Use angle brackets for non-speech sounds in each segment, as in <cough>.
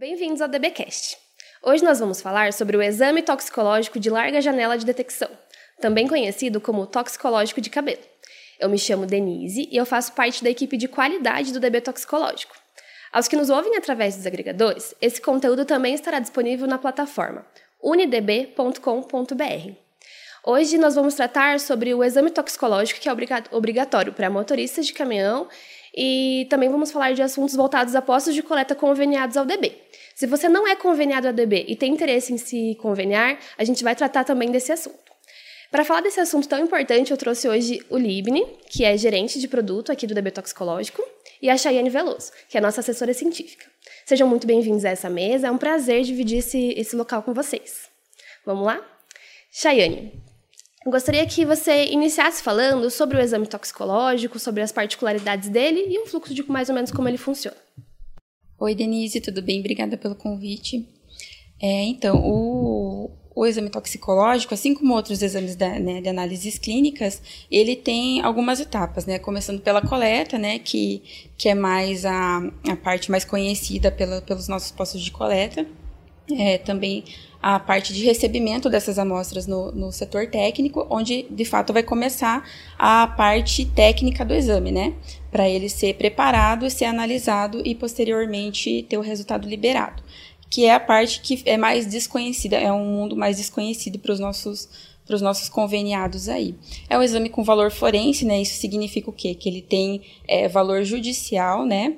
Bem-vindos ao DBcast. Hoje nós vamos falar sobre o exame toxicológico de larga janela de detecção, também conhecido como toxicológico de cabelo. Eu me chamo Denise e eu faço parte da equipe de qualidade do DB toxicológico. Aos que nos ouvem através dos agregadores, esse conteúdo também estará disponível na plataforma unidb.com.br. Hoje nós vamos tratar sobre o exame toxicológico que é obrigatório para motoristas de caminhão e também vamos falar de assuntos voltados a postos de coleta conveniados ao DB. Se você não é conveniado ao DB e tem interesse em se conveniar, a gente vai tratar também desse assunto. Para falar desse assunto tão importante, eu trouxe hoje o Libni, que é gerente de produto aqui do DB Toxicológico, e a Chayane Veloso, que é nossa assessora científica. Sejam muito bem-vindos a essa mesa, é um prazer dividir esse, esse local com vocês. Vamos lá? Chayane, Gostaria que você iniciasse falando sobre o exame toxicológico, sobre as particularidades dele e um fluxo de mais ou menos como ele funciona. Oi, Denise, tudo bem? Obrigada pelo convite. É, então, o, o exame toxicológico, assim como outros exames da, né, de análises clínicas, ele tem algumas etapas, né? Começando pela coleta, né? Que, que é mais a, a parte mais conhecida pela, pelos nossos postos de coleta. É, também a parte de recebimento dessas amostras no, no setor técnico, onde de fato vai começar a parte técnica do exame, né? Para ele ser preparado, ser analisado e posteriormente ter o resultado liberado. Que é a parte que é mais desconhecida, é um mundo mais desconhecido para os nossos para os nossos conveniados aí. É um exame com valor forense, né? Isso significa o quê? Que ele tem é, valor judicial, né?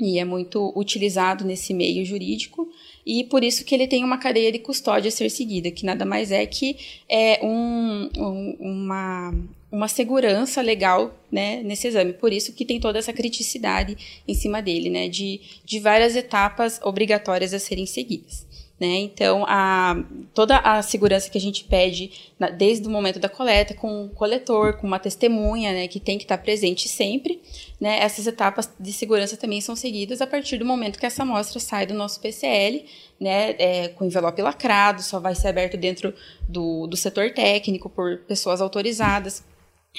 E é muito utilizado nesse meio jurídico e por isso que ele tem uma cadeia de custódia a ser seguida, que nada mais é que é um, um, uma, uma segurança legal né, nesse exame. Por isso que tem toda essa criticidade em cima dele, né, de, de várias etapas obrigatórias a serem seguidas. Né? Então, a, toda a segurança que a gente pede na, desde o momento da coleta, com o coletor, com uma testemunha, né, que tem que estar presente sempre, né, essas etapas de segurança também são seguidas a partir do momento que essa amostra sai do nosso PCL, né, é, com envelope lacrado, só vai ser aberto dentro do, do setor técnico por pessoas autorizadas.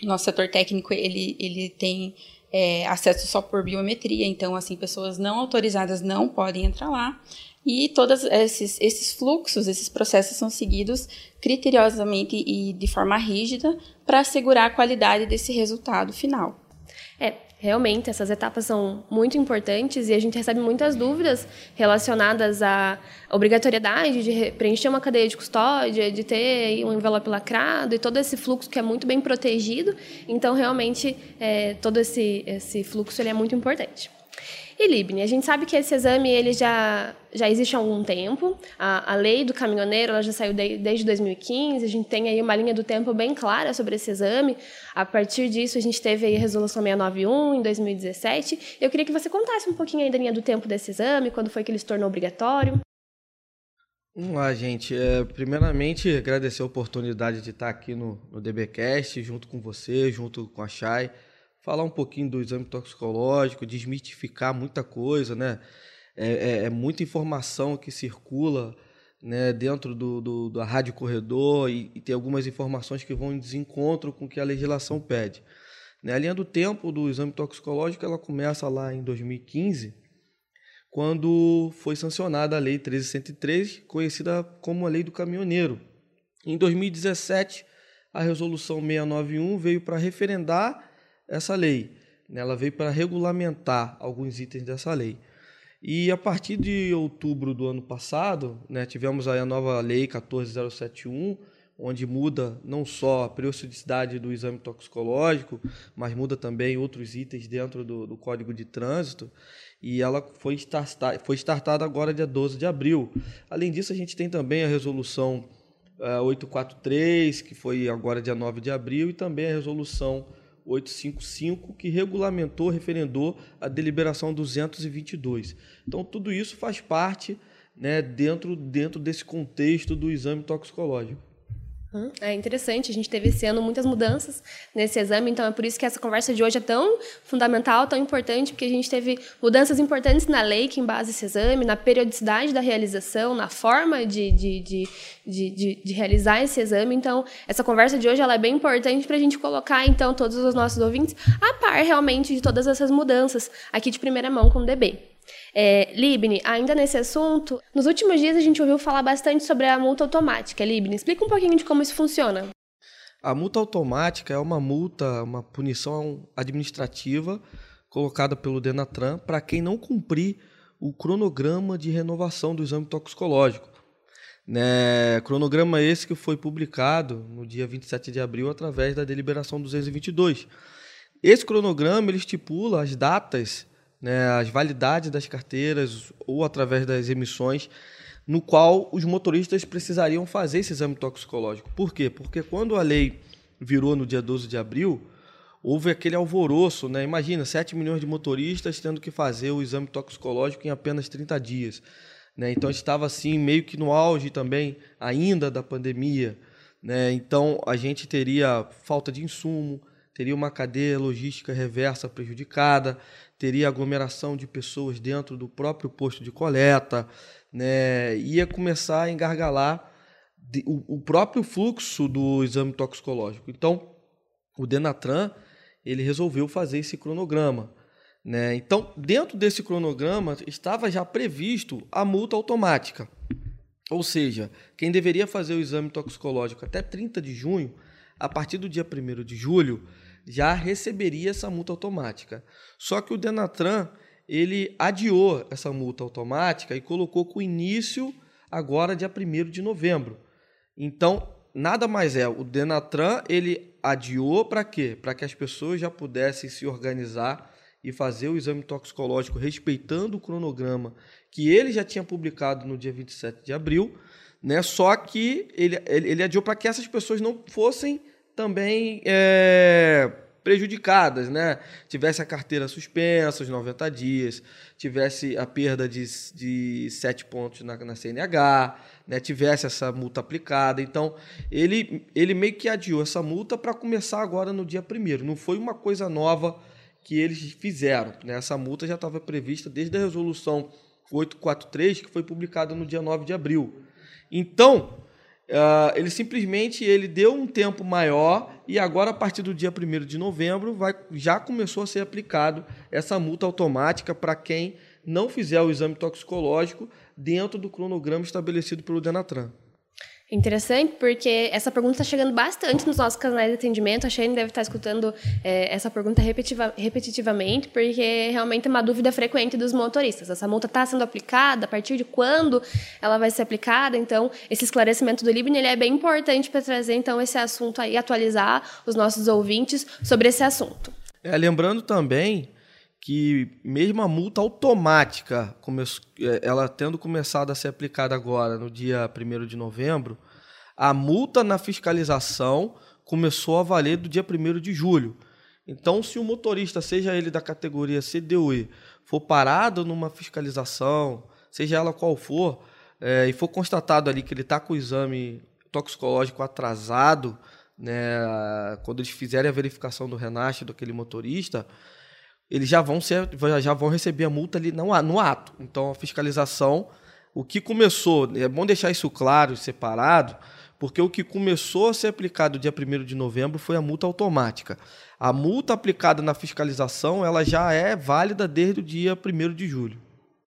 Nosso setor técnico, ele, ele tem é, acesso só por biometria, então, assim, pessoas não autorizadas não podem entrar lá. E todos esses, esses fluxos, esses processos são seguidos criteriosamente e de forma rígida para assegurar a qualidade desse resultado final. É, realmente essas etapas são muito importantes e a gente recebe muitas dúvidas relacionadas à obrigatoriedade de preencher uma cadeia de custódia, de ter um envelope lacrado e todo esse fluxo que é muito bem protegido. Então, realmente, é, todo esse, esse fluxo ele é muito importante. E Libni, a gente sabe que esse exame ele já, já existe há algum tempo. A, a lei do caminhoneiro ela já saiu de, desde 2015. A gente tem aí uma linha do tempo bem clara sobre esse exame. A partir disso, a gente teve aí a resolução 691 em 2017. Eu queria que você contasse um pouquinho aí da linha do tempo desse exame, quando foi que ele se tornou obrigatório. Vamos lá, gente. É, primeiramente, agradecer a oportunidade de estar aqui no, no DBcast, junto com você, junto com a Chay falar um pouquinho do exame toxicológico, desmitificar muita coisa, né? É, é, é muita informação que circula né, dentro do, do, da rádio corredor e, e, tem algumas informações que vão em desencontro com o que a legislação pede. Né, a linha do tempo do exame toxicológico ela começa lá em 2015, quando foi sancionada a Lei 1303, conhecida como a Lei do Caminhoneiro. Em 2017, a Resolução 691 veio para referendar essa lei. Né? Ela veio para regulamentar alguns itens dessa lei. E a partir de outubro do ano passado, né, tivemos aí a nova lei 14071, onde muda não só a periodicidade do exame toxicológico, mas muda também outros itens dentro do, do Código de Trânsito. E ela foi, start, foi startada agora dia 12 de abril. Além disso, a gente tem também a resolução uh, eh, 843, que foi agora dia 9 de abril, e também a resolução 855, que regulamentou, referendou a deliberação 222. Então, tudo isso faz parte né, dentro, dentro desse contexto do exame toxicológico. É interessante, a gente teve esse ano muitas mudanças nesse exame, então é por isso que essa conversa de hoje é tão fundamental, tão importante, porque a gente teve mudanças importantes na lei que embasa esse exame, na periodicidade da realização, na forma de, de, de, de, de realizar esse exame. Então, essa conversa de hoje ela é bem importante para a gente colocar, então, todos os nossos ouvintes a par realmente de todas essas mudanças aqui de primeira mão com o DB. É, Libni, ainda nesse assunto, nos últimos dias a gente ouviu falar bastante sobre a multa automática. Libni, explica um pouquinho de como isso funciona. A multa automática é uma multa, uma punição administrativa colocada pelo Denatran para quem não cumprir o cronograma de renovação do exame toxicológico. Né, cronograma esse que foi publicado no dia 27 de abril através da deliberação 222. Esse cronograma ele estipula as datas, né, as validades das carteiras ou através das emissões, no qual os motoristas precisariam fazer esse exame toxicológico. Por quê? Porque quando a lei virou no dia 12 de abril, houve aquele alvoroço, né? Imagina, 7 milhões de motoristas tendo que fazer o exame toxicológico em apenas 30 dias. Né? Então, estava assim, meio que no auge também, ainda da pandemia. Né? Então, a gente teria falta de insumo, teria uma cadeia logística reversa prejudicada, teria aglomeração de pessoas dentro do próprio posto de coleta, né? ia começar a engargalar o próprio fluxo do exame toxicológico. Então, o Denatran ele resolveu fazer esse cronograma. Né? Então, dentro desse cronograma estava já previsto a multa automática. Ou seja, quem deveria fazer o exame toxicológico até 30 de junho, a partir do dia 1 de julho, já receberia essa multa automática. Só que o Denatran ele adiou essa multa automática e colocou com início agora dia 1 de novembro. Então, nada mais é, o Denatran ele adiou para quê? Para que as pessoas já pudessem se organizar e fazer o exame toxicológico respeitando o cronograma que ele já tinha publicado no dia 27 de abril, né? Só que ele, ele, ele adiou para que essas pessoas não fossem também é, prejudicadas, né? Tivesse a carteira suspensa os 90 dias, tivesse a perda de, de 7 pontos na, na CNH, né? tivesse essa multa aplicada. Então, ele, ele meio que adiou essa multa para começar agora no dia 1 Não foi uma coisa nova que eles fizeram. Né? Essa multa já estava prevista desde a resolução 843, que foi publicada no dia 9 de abril. Então, Uh, ele simplesmente ele deu um tempo maior e agora, a partir do dia 1 de novembro, vai, já começou a ser aplicado essa multa automática para quem não fizer o exame toxicológico dentro do cronograma estabelecido pelo Denatran. Interessante, porque essa pergunta está chegando bastante nos nossos canais de atendimento. A Shane deve estar escutando é, essa pergunta repetitiva, repetitivamente, porque realmente é uma dúvida frequente dos motoristas. Essa multa está sendo aplicada? A partir de quando ela vai ser aplicada? Então, esse esclarecimento do Libni ele é bem importante para trazer então esse assunto aí, atualizar os nossos ouvintes sobre esse assunto. É, lembrando também que mesmo a multa automática, é, ela tendo começado a ser aplicada agora no dia 1 de novembro, a multa na fiscalização começou a valer do dia 1 de julho. Então, se o motorista, seja ele da categoria CDUI, for parado numa fiscalização, seja ela qual for, é, e for constatado ali que ele está com o exame toxicológico atrasado, né, quando eles fizerem a verificação do Renache daquele motorista, eles já vão ser, já vão receber a multa ali no, no ato. Então a fiscalização, o que começou, é bom deixar isso claro separado, porque o que começou a ser aplicado dia 1 de novembro foi a multa automática. A multa aplicada na fiscalização, ela já é válida desde o dia 1 de julho.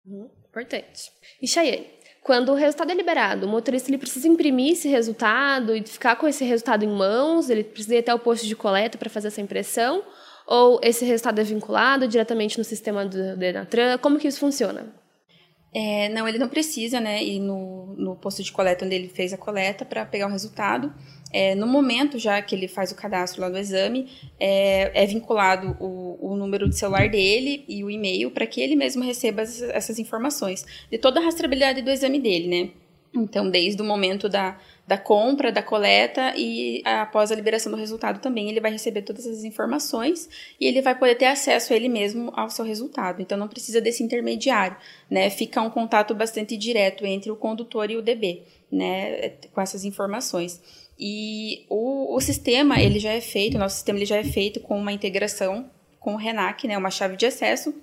Uhum, importante. E Cheyenne, quando o resultado é liberado, o motorista ele precisa imprimir esse resultado e ficar com esse resultado em mãos, ele precisa ir até o posto de coleta para fazer essa impressão, ou esse resultado é vinculado diretamente no sistema do Denatran? Como que isso funciona? É, não, ele não precisa né, ir no, no posto de coleta onde ele fez a coleta para pegar o resultado. É, no momento já que ele faz o cadastro lá do exame, é, é vinculado o, o, número de celular dele e o e-mail para que ele mesmo receba essas informações de toda a rastreabilidade do exame dele, né? Então, desde o momento da, da compra, da coleta e após a liberação do resultado também ele vai receber todas as informações e ele vai poder ter acesso ele mesmo ao seu resultado. Então não precisa desse intermediário, né? Fica um contato bastante direto entre o condutor e o DB, né? Com essas informações. E o, o sistema ele já é feito, o nosso sistema ele já é feito com uma integração com o RENAC, né? Uma chave de acesso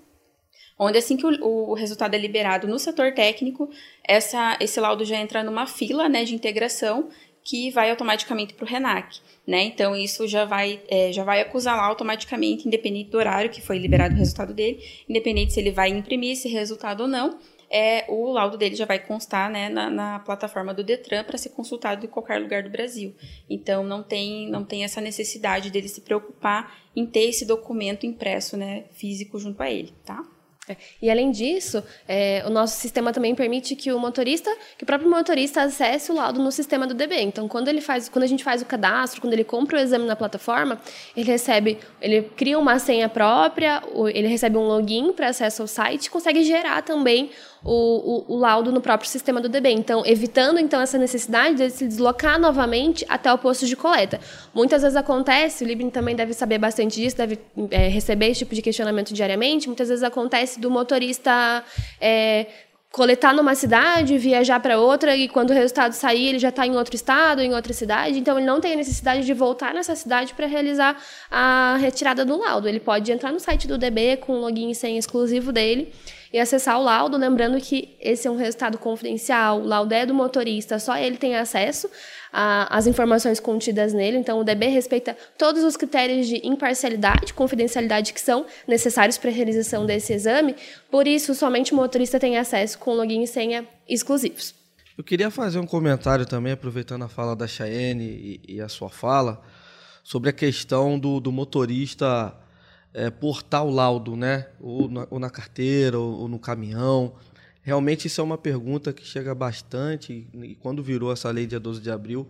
onde assim que o, o, resultado é liberado no setor técnico, essa, esse laudo já entra numa fila né, de integração que vai automaticamente para o RENAC. Né? Então, isso já vai, é, já vai acusar lá automaticamente, independente do horário que foi liberado o resultado dele, independente se ele vai imprimir esse resultado ou não, é, o laudo dele já vai constar né, na, na plataforma do Detran para ser consultado em qualquer lugar do Brasil. Então, não tem, não tem essa necessidade dele se preocupar em ter esse documento impresso né, físico junto a ele, tá? É. E além disso, é, o nosso sistema também permite que o motorista, que o próprio motorista acesse o laudo no sistema do DB. Então, quando ele faz, quando a gente faz o cadastro, quando ele compra o exame na plataforma, ele recebe, ele cria uma senha própria, ele recebe um login para acesso ao site, consegue gerar também o, o, o, laudo no próprio sistema do DB. Então, evitando então essa necessidade de se deslocar novamente até o posto de coleta. Muitas vezes acontece, o Librin também deve saber bastante disso, deve é, receber esse tipo de questionamento diariamente. Muitas vezes acontece do motorista é, coletar numa cidade, viajar para outra e quando o resultado sair ele já está em outro estado, em outra cidade, então ele não tem a necessidade de voltar nessa cidade para realizar a retirada do laudo. Ele pode entrar no site do DB com o login e senha exclusivo dele e acessar o laudo, lembrando que esse é um resultado confidencial, o laudo é do motorista, só ele tem acesso às informações contidas nele, então o DB respeita todos os critérios de imparcialidade, confidencialidade que são necessários para a realização desse exame, por isso somente o motorista tem acesso com login e senha exclusivos. Eu queria fazer um comentário também, aproveitando a fala da Chayenne e, e a sua fala, sobre a questão do, do motorista é, portar o laudo, né? Ou na, ou na carteira, ou, ou, no caminhão. Realmente isso é uma pergunta que chega bastante, e quando virou essa lei dia 12 de abril,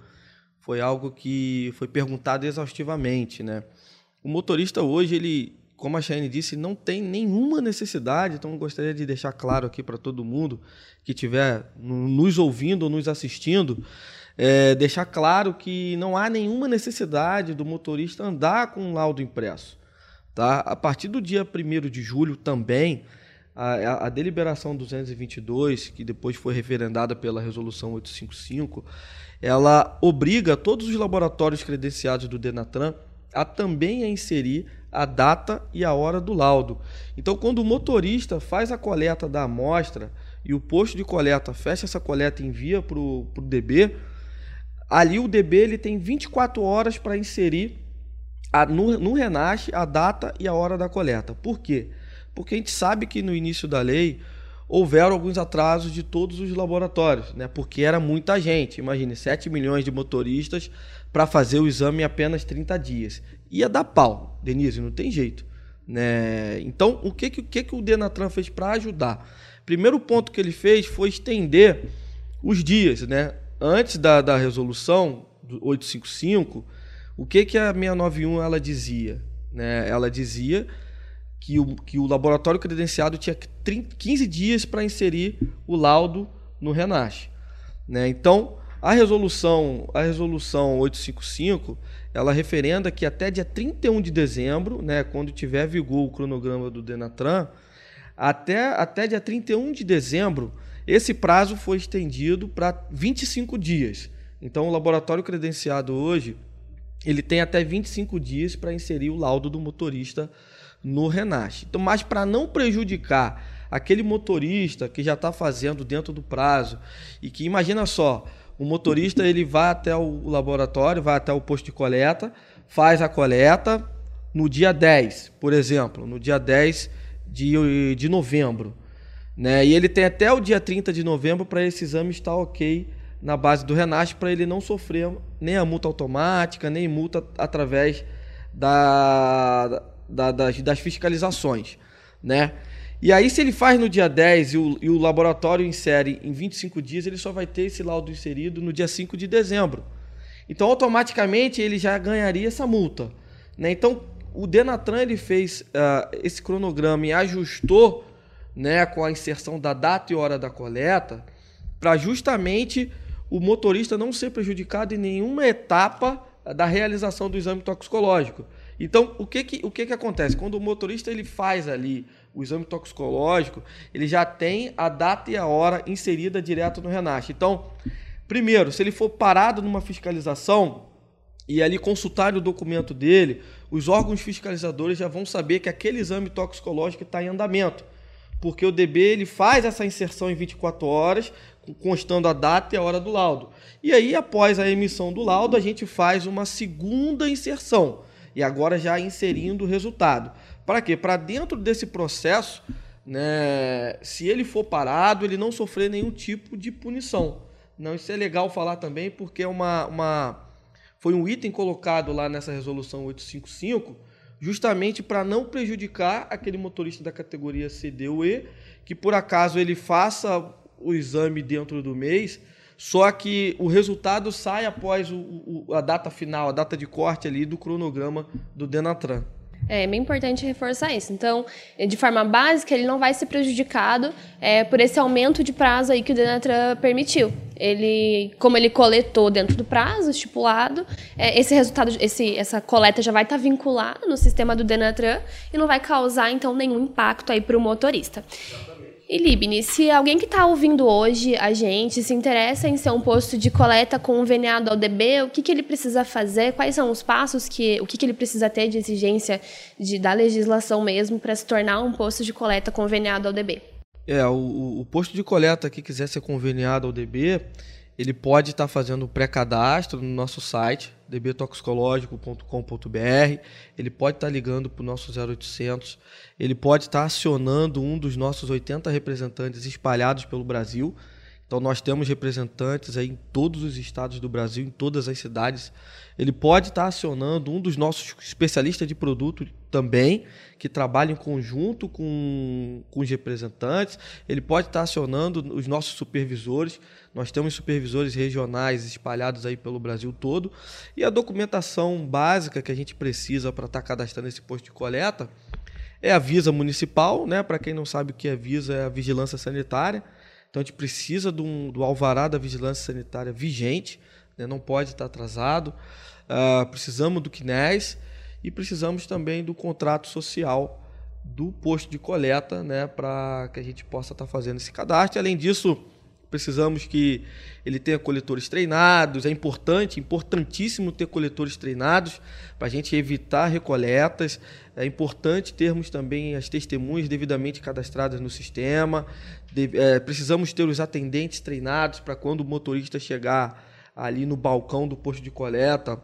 foi algo que foi perguntado exaustivamente, né? O motorista hoje, ele, como a Cheyenne disse, não tem nenhuma necessidade, então gostaria de deixar claro aqui para todo mundo que estiver nos ouvindo ou nos assistindo, é, deixar claro que não há nenhuma necessidade do motorista andar com um laudo impresso. Tá? A partir do dia 1 de julho também, a, a, deliberação 222, que depois foi referendada pela resolução 855, ela obriga todos os laboratórios credenciados do Denatran a também a inserir a data e a hora do laudo. Então, quando o motorista faz a coleta da amostra e o posto de coleta fecha essa coleta e envia para o DB, ali o DB ele tem 24 horas para inserir a, no, no Renasce a data e a hora da coleta. Por quê? Porque a gente sabe que no início da lei houveram alguns atrasos de todos os laboratórios, né? porque era muita gente. Imagine, 7 milhões de motoristas para fazer o exame em apenas 30 dias. Ia dar pau, Denise, não tem jeito. Né? Então, o que, que, que, que o Denatran fez para ajudar? Primeiro ponto que ele fez foi estender os dias. Né? Antes da, da resolução 855, o que, que a 691 ela dizia? Né? Ela dizia que o, que o laboratório credenciado tinha 30, 15 dias para inserir o laudo no RENASH. Né? Então, a resolução, a resolução 855, ela referenda que até dia 31 de dezembro, né, quando tiver vigor o cronograma do Denatran, até, até dia 31 de dezembro, esse prazo foi estendido para 25 dias. Então, o laboratório credenciado hoje, ele tem até 25 dias para inserir o laudo do motorista no Renasce. Então, mas para não prejudicar aquele motorista que já está fazendo dentro do prazo e que imagina só, o motorista ele vai até o laboratório, vai até o posto de coleta, faz a coleta no dia 10, por exemplo, no dia 10 de, de novembro. Né? E ele tem até o dia 30 de novembro para esse exame estar ok na base do Renasce para ele não sofrer nem a multa automática, nem multa através da, da, das, das, fiscalizações, né? E aí, se ele faz no dia 10 e o, e o laboratório insere em 25 dias, ele só vai ter esse laudo inserido no dia 5 de dezembro. Então, automaticamente, ele já ganharia essa multa. Né? Então, o Denatran ele fez uh, esse cronograma e ajustou né, com a inserção da data e hora da coleta para justamente o motorista não ser prejudicado em nenhuma etapa da realização do exame toxicológico. Então, o que que, o que que acontece? Quando o motorista ele faz ali o exame toxicológico, ele já tem a data e a hora inserida direto no Renasce. Então, primeiro, se ele for parado numa fiscalização e ali consultar o documento dele, os órgãos fiscalizadores já vão saber que aquele exame toxicológico está em andamento. porque o DB ele faz essa inserção em 24 horas, constando a data e a hora do laudo. E aí, após a emissão do laudo, a gente faz uma segunda inserção, e agora já inserindo o resultado. Para quê? Para dentro desse processo, né, se ele for parado, ele não sofrer nenhum tipo de punição. Não, isso é legal falar também, porque é uma, uma foi um item colocado lá nessa resolução 855, justamente para não prejudicar aquele motorista da categoria CD ou E, que por acaso ele faça o exame dentro do mês, só que o resultado sai após o, o, a data final, a data de corte ali do cronograma do Denatran. É bem importante reforçar isso. Então, de forma básica, ele não vai ser prejudicado é, por esse aumento de prazo aí que o Denatran permitiu. Ele, como ele coletou dentro do prazo estipulado, é, esse resultado, esse, essa coleta já vai estar vinculada no sistema do Denatran e não vai causar então nenhum impacto aí para o motorista. E Libni, se alguém que está ouvindo hoje a gente se interessa em ser um posto de coleta conveniado ao DB, o que, que ele precisa fazer? Quais são os passos que o que, que ele precisa ter de exigência de, da legislação mesmo para se tornar um posto de coleta conveniado ao DB? É, o, o posto de coleta que quiser ser conveniado ao DB, ele pode estar tá fazendo pré-cadastro no nosso site, dbtoxicológico.com.br. Ele pode estar ligando para o nosso 0800. Ele pode estar acionando um dos nossos 80 representantes espalhados pelo Brasil. Então, nós temos representantes aí em todos os estados do Brasil, em todas as cidades. Ele pode estar acionando um dos nossos especialistas de produto também, que trabalha em conjunto com, com os representantes. Ele pode estar acionando os nossos supervisores. Nós temos supervisores regionais espalhados aí pelo Brasil todo. E a documentação básica que a gente precisa para estar cadastrando esse posto de coleta é a Visa Municipal, né? Para quem não sabe o que é Visa, é a Vigilância Sanitária então a gente precisa do, do alvará da vigilância sanitária vigente, né? não pode estar atrasado. Uh, precisamos do CNES e precisamos também do contrato social do posto de coleta, né, para que a gente possa estar fazendo esse cadastro. Além disso, precisamos que ele tenha coletores treinados. É importante, importantíssimo ter coletores treinados para a gente evitar recoletas. É importante termos também as testemunhas devidamente cadastradas no sistema. De, é, precisamos ter os atendentes treinados para quando o motorista chegar ali no balcão do posto de coleta,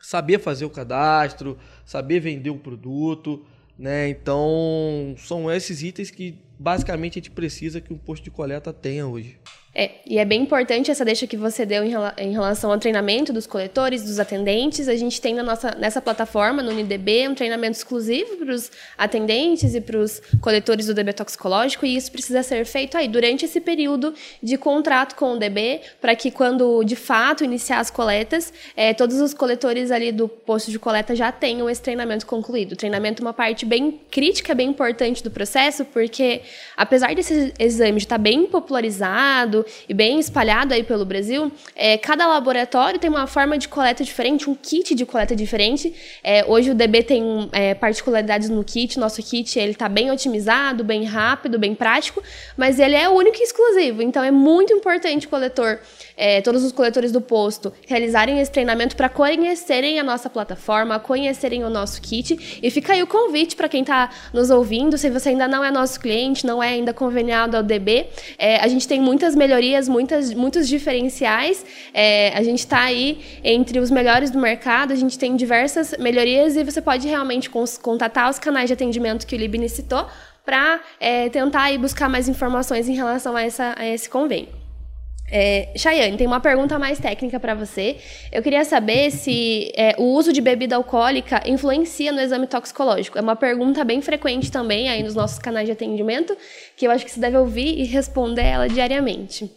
saber fazer o cadastro, saber vender o produto. Né? Então, são esses itens que basicamente a gente precisa que um posto de coleta tenha hoje. É, e é bem importante essa deixa que você deu em, em, relação ao treinamento dos coletores, dos atendentes. A gente tem na nossa, nessa plataforma, no UniDB, um treinamento exclusivo para os atendentes e para os coletores do DB toxicológico, e isso precisa ser feito aí durante esse período de contrato com o DB, para que quando de fato iniciar as coletas, é, todos os coletores ali do posto de coleta já tenham esse treinamento concluído. O treinamento é uma parte bem crítica, bem importante do processo, porque apesar desse exame estar bem popularizado, e bem espalhado aí pelo Brasil, é, cada laboratório tem uma forma de coleta diferente, um kit de coleta diferente. É, hoje o DB tem é, particularidades no kit, nosso kit ele está bem otimizado, bem rápido, bem prático, mas ele é único e exclusivo. Então é muito importante o coletor, é, todos os coletores do posto, realizarem esse treinamento para conhecerem a nossa plataforma, conhecerem o nosso kit. E fica aí o convite para quem está nos ouvindo, se você ainda não é nosso cliente, não é ainda conveniado ao DB, é, a gente tem muitas melhorias melhorias, muitas, muitos diferenciais. É, a gente está aí entre os melhores do mercado, a gente tem diversas melhorias e você pode realmente contatar os canais de atendimento que o Libni citou para é, tentar aí buscar mais informações em relação a, essa, a esse convênio. É, Chayane, tem uma pergunta mais técnica para você. Eu queria saber se é, o uso de bebida alcoólica influencia no exame toxicológico. É uma pergunta bem frequente também aí nos nossos canais de atendimento, que eu acho que você deve ouvir e responder ela diariamente.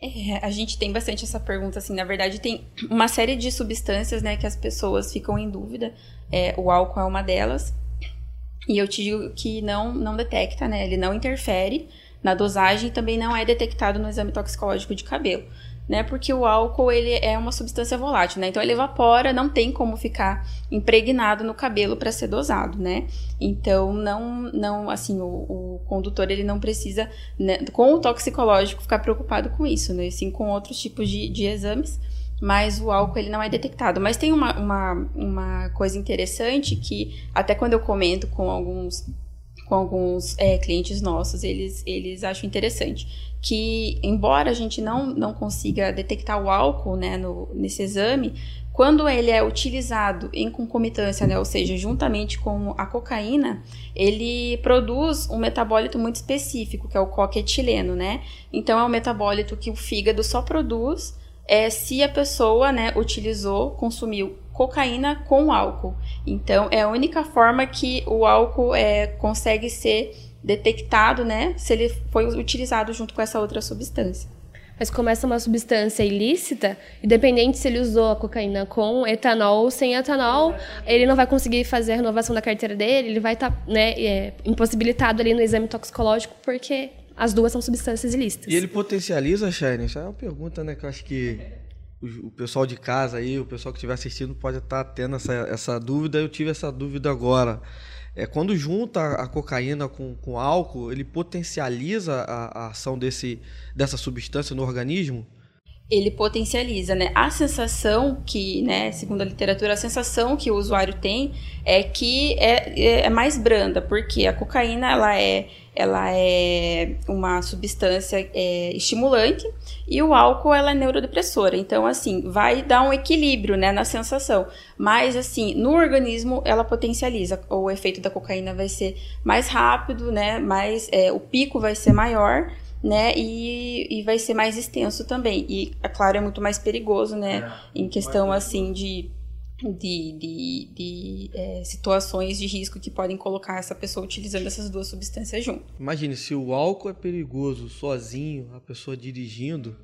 É, a gente tem bastante essa pergunta, assim, na verdade tem uma série de substâncias, né, que as pessoas ficam em dúvida. É, o álcool é uma delas. E eu te digo que não, não detecta, né, ele não interfere na dosagem também não é detectado no exame toxicológico de cabelo, né? Porque o álcool ele é uma substância volátil, né? Então ele evapora, não tem como ficar impregnado no cabelo para ser dosado, né? Então não, não, assim, o, o condutor ele não precisa, né, com o toxicológico, ficar preocupado com isso, né? Sim com outros tipos de, de exames mas o álcool ele não é detectado. Mas tem uma, uma, uma coisa interessante que, até quando eu comento com alguns com alguns é, clientes nossos, eles, eles acham interessante. Que, embora a gente não, não consiga detectar o álcool né, no, nesse exame, quando ele é utilizado em concomitância, né, ou seja, juntamente com a cocaína, ele produz um metabólito muito específico, que é o coquetileno, né? Então é um metabólito que o fígado só produz é, se a pessoa, né, utilizou, consumiu cocaína com álcool. Então é a única forma que o álcool é, consegue ser detectado, né, se ele foi utilizado junto com essa outra substância. Mas começa uma substância ilícita, independente se ele usou a cocaína com etanol ou sem etanol, ele não vai conseguir fazer a renovação da carteira dele, ele vai estar tá, né, é, impossibilitado ali no exame toxicológico, porque as duas são substâncias ilícitas. E ele potencializa, Shaine? Essa é uma pergunta né, que eu acho que o, pessoal de casa aí, o pessoal que estiver assistindo pode estar tá tendo essa, essa dúvida. Eu tive essa dúvida agora. É, quando junta a cocaína com, com álcool, ele potencializa a, a ação desse, dessa substância no organismo? ele potencializa, né? A sensação que, né, segundo a literatura, a sensação que o usuário tem é que é, é, é mais branda, porque a cocaína ela é, ela é uma substância é, estimulante e o álcool ela é neurodepressora. Então, assim, vai dar um equilíbrio, né, na sensação. Mas, assim, no organismo ela potencializa. O efeito da cocaína vai ser mais rápido, né? Mais, é, o pico vai ser maior né? E, e vai ser mais extenso também. E, é claro, é muito mais perigoso, né? É, em questão, assim, de de, de, de é, situações de risco que podem colocar essa pessoa utilizando essas duas substâncias junto. Imagine, se o álcool é perigoso sozinho, a pessoa dirigindo,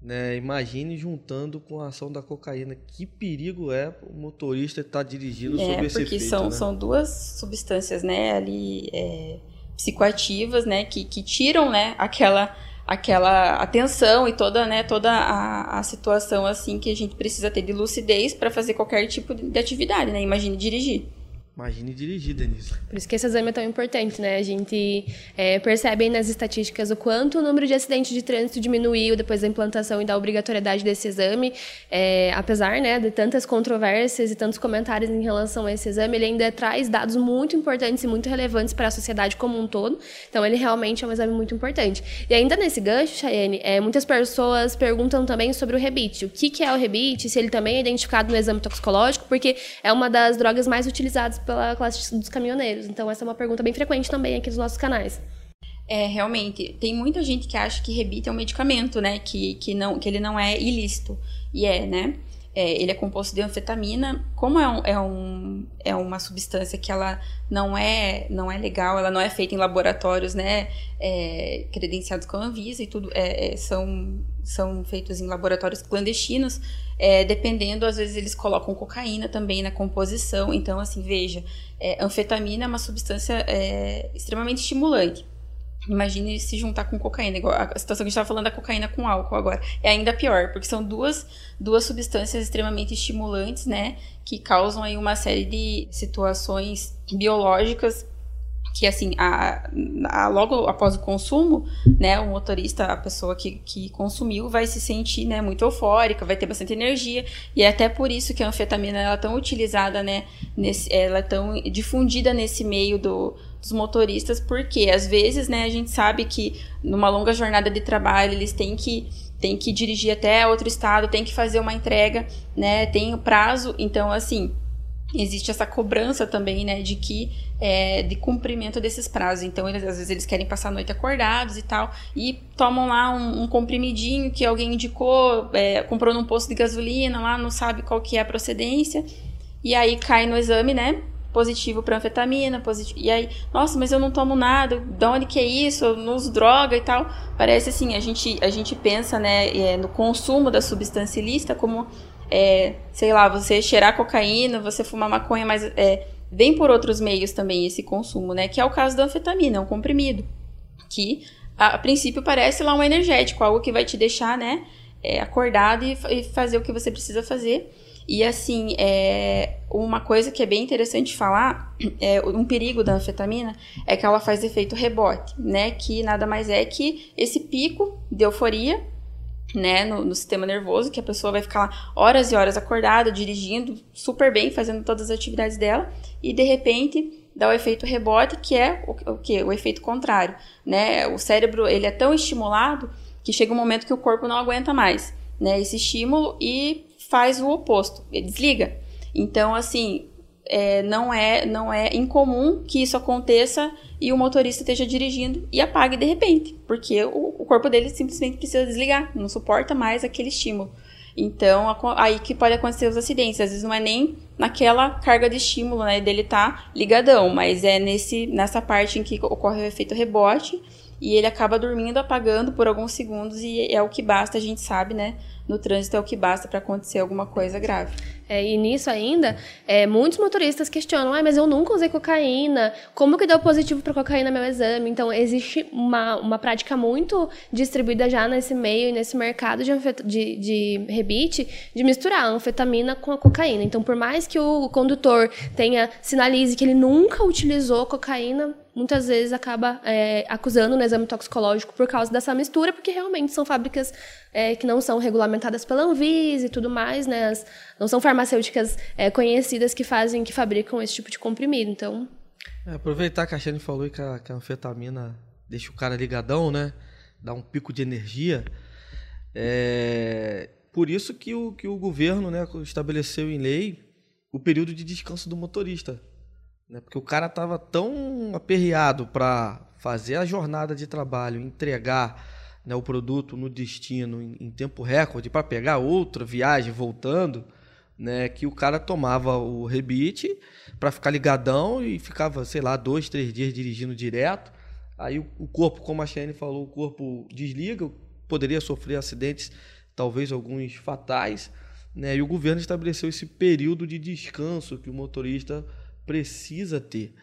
né? Imagine juntando com a ação da cocaína. Que perigo é o motorista estar dirigindo é, sob esse efeito, porque são, né? são duas substâncias, né, ali... É psicoativas, né, que, que tiram, né, aquela aquela atenção e toda, né, toda a, a situação assim que a gente precisa ter de lucidez para fazer qualquer tipo de atividade, né? Imagine dirigir. Imagine dirigir, Denise. Por isso que esse exame é tão importante, né? A gente é, percebe nas estatísticas o quanto o número de acidentes de trânsito diminuiu depois da implantação e da obrigatoriedade desse exame. É, apesar né, de tantas controvérsias e tantos comentários em relação a esse exame, ele ainda traz dados muito importantes e muito relevantes para a sociedade como um todo. Então, ele realmente é um exame muito importante. E ainda nesse gancho, Chayenne, é, muitas pessoas perguntam também sobre o rebite. O que, que é o rebite, se ele também é identificado no exame toxicológico, porque é uma das drogas mais utilizadas pela classe dos caminhoneiros. Então, essa é uma pergunta bem frequente também aqui nos nossos canais. É, realmente, tem muita gente que acha que rebite é um medicamento, né? Que, que, não, que ele não é ilícito. E é, né? É, ele é composto de anfetamina. Como é, um, é, um, é uma substância que ela não é, não é legal, ela não é feita em laboratórios, né? É, credenciados com a Anvisa e tudo, é, é são, são feitos em laboratórios clandestinos. É, dependendo, às vezes eles colocam cocaína também na composição. Então, assim, veja, é, anfetamina é uma substância extremamente estimulante. Imagine se juntar com cocaína, igual a situação que a gente estava falando da cocaína com álcool agora. É ainda pior, porque são duas, duas substâncias extremamente estimulantes, né? Que causam aí uma série de situações biológicas que assim, a, a, logo após o consumo, né, o motorista, a pessoa que, que consumiu, vai se sentir, né, muito eufórica, vai ter bastante energia, e é até por isso que a anfetamina ela é tão utilizada, né, nesse, ela é tão difundida nesse meio do, dos motoristas, porque às vezes, né, a gente sabe que numa longa jornada de trabalho eles têm que têm que dirigir até outro estado, tem que fazer uma entrega, né, tem o prazo, então assim, existe essa cobrança também, né, de que é, de cumprimento desses prazos. Então, eles, às vezes eles querem passar a noite acordados e tal, e tomam lá um, um comprimidinho que alguém indicou, é, comprou num posto de gasolina lá, não sabe qual que é a procedência, e aí cai no exame, né, positivo para anfetamina, positivo, e aí, nossa, mas eu não tomo nada, de onde que é isso? Eu não uso droga e tal. Parece assim, a gente, a gente pensa, né, é, no consumo da substância ilícita como é, sei lá, você cheirar cocaína, você fumar maconha, mas é, vem por outros meios também esse consumo, né? Que é o caso da anfetamina, é um comprimido. Que a, a princípio parece lá um energético, algo que vai te deixar, né, é, acordado e, e, fazer o que você precisa fazer. E assim, é, uma coisa que é bem interessante falar, é, um perigo da anfetamina é que ela faz efeito rebote, né? Que nada mais é que esse pico de euforia né, no, no, sistema nervoso, que a pessoa vai ficar lá horas e horas acordada, dirigindo super bem, fazendo todas as atividades dela, e de repente dá o efeito rebote, que é o, o que? O efeito contrário, né? O cérebro, ele é tão estimulado que chega um momento que o corpo não aguenta mais, né? Esse estímulo e faz o oposto, ele desliga. Então, assim, é, não, é, não é incomum que isso aconteça e o motorista esteja dirigindo e apague de repente, porque o, o corpo dele simplesmente precisa desligar, não suporta mais aquele estímulo. Então, aí que pode acontecer os acidentes. Às vezes não é nem naquela carga de estímulo, né, dele tá ligadão, mas é nesse, nessa parte em que ocorre o efeito rebote e ele acaba dormindo, apagando por alguns segundos e é o que basta, a gente sabe, né, no trânsito é o que basta para acontecer alguma coisa grave. É, e nisso ainda, é, muitos motoristas questionam, ah, mas eu nunca usei cocaína, como que deu positivo para cocaína no meu exame? Então, existe uma, uma prática muito distribuída já nesse meio e nesse mercado de, de, de rebite, de misturar a anfetamina com a cocaína. Então, por mais que o condutor tenha, sinalize que ele nunca utilizou cocaína, muitas vezes acaba é, acusando no exame toxicológico por causa dessa mistura, porque realmente são fábricas é, que não são regulamentadas pela Anvisa e tudo mais, né? As, não são farmacêuticas é, conhecidas que fazem, que fabricam esse tipo de comprimido. Então. É, aproveitar que a Shane falou que a, que a anfetamina deixa o cara ligadão, né? Dá um pico de energia. É, por isso que o, que o governo né, estabeleceu em lei o período de descanso do motorista. Né? Porque o cara estava tão aperreado para fazer a jornada de trabalho, entregar né, o produto no destino em, em tempo recorde, para pegar outra viagem voltando, né, que o cara tomava o rebite para ficar ligadão e ficava, sei lá, dois, três dias dirigindo direto. Aí o, o corpo, como a Shane falou, o corpo desliga, poderia sofrer acidentes, talvez alguns fatais. Né, e o governo estabeleceu esse período de descanso que o motorista precisa ter.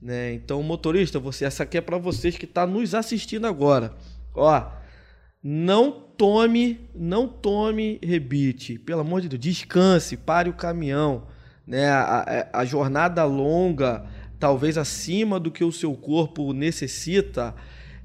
Né? Então, motorista, você, essa aqui é para vocês que estão tá nos assistindo agora. Ó, não tome, não tome rebite. Pelo amor de Deus, descanse, pare o caminhão. Né? A, a, a jornada longa, talvez acima do que o seu corpo necessita,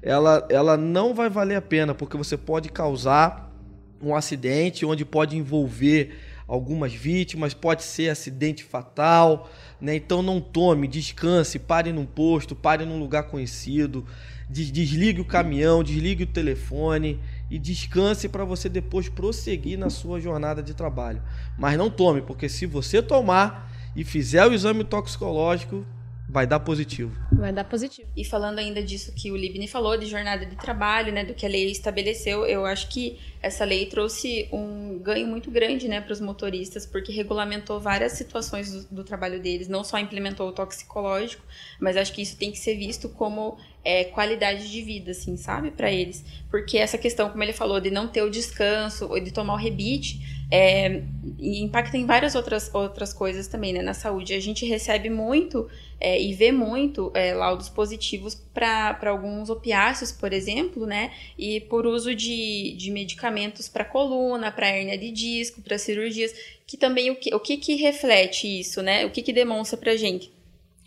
ela, ela não vai valer a pena, porque você pode causar um acidente onde pode envolver algumas vítimas, pode ser acidente fatal, né? Então não tome, descanse, pare num posto, pare num lugar conhecido, desligue o caminhão, desligue o telefone e descanse para você depois prosseguir na sua jornada de trabalho. Mas não tome, porque se você tomar e fizer o exame toxicológico, vai dar positivo. Vai dar positivo. E falando ainda disso que o Libni falou, de jornada de trabalho, né, do que a lei estabeleceu, eu acho que essa lei trouxe um ganho muito grande, né, para os motoristas, porque regulamentou várias situações do, do, trabalho deles, não só implementou o toxicológico, mas acho que isso tem que ser visto como é, qualidade de vida, assim, sabe, para eles. Porque essa questão, como ele falou, de não ter o descanso, ou de tomar o rebite, é, impacta em várias outras, outras coisas também, né, na saúde. A gente recebe muito é, e vê muito é, laudos positivos para alguns opiáceos, por exemplo, né, e por uso de, de medicamentos para coluna, para hernia de disco, para cirurgias, que também o que, o que que reflete isso, né, o que que demonstra para gente?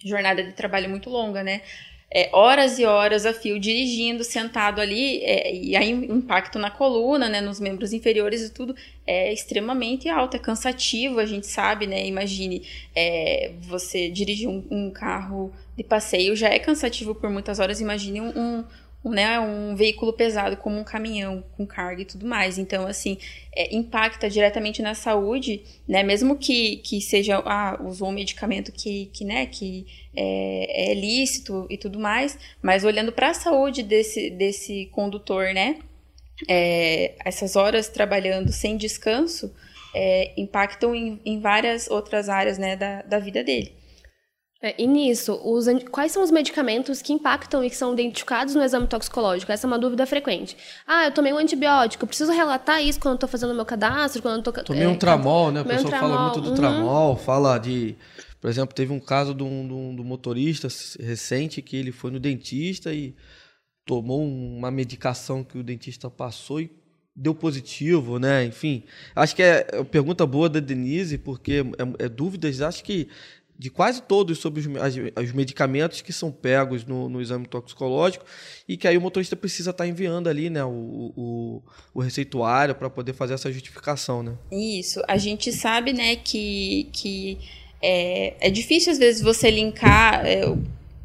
Jornada de trabalho muito longa, né? É, horas e horas a fio dirigindo, sentado ali, é, e aí o impacto na coluna, né, nos membros inferiores e tudo é extremamente alto, é cansativo, a gente sabe, né? Imagine é, você dirigir um, um, carro de passeio já é cansativo por muitas horas, imagine um, um um, né, um veículo pesado como um caminhão com carga e tudo mais. Então, assim, é, impacta diretamente na saúde, né? Mesmo que, que seja, ah, usou um medicamento que, que, né, que é, é lícito e tudo mais, mas olhando para a saúde desse, desse condutor, né? É, essas horas trabalhando sem descanso é, impactam em, em várias outras áreas né, da, da vida dele. É, e nisso, os, quais são os medicamentos que impactam e que são identificados no exame toxicológico? Essa é uma dúvida frequente. Ah, eu tomei um antibiótico, preciso relatar isso quando eu estou fazendo meu cadastro, quando eu. Tomei é, um tramol, né? A pessoa um fala muito do uhum. tramol, fala de... Por exemplo, teve um caso de um, de um, de um motorista recente que ele foi no dentista e tomou uma medicação que o dentista passou e deu positivo, né? Enfim, acho que é, é pergunta boa da Denise, porque é, é dúvidas, acho que de quase todos sobre os, os medicamentos que são pegos no, no, exame toxicológico e que aí o motorista precisa estar tá enviando ali né, o, o, o receituário para poder fazer essa justificação. Né? Isso. A gente sabe né, que, que é, é difícil às vezes você linkar é,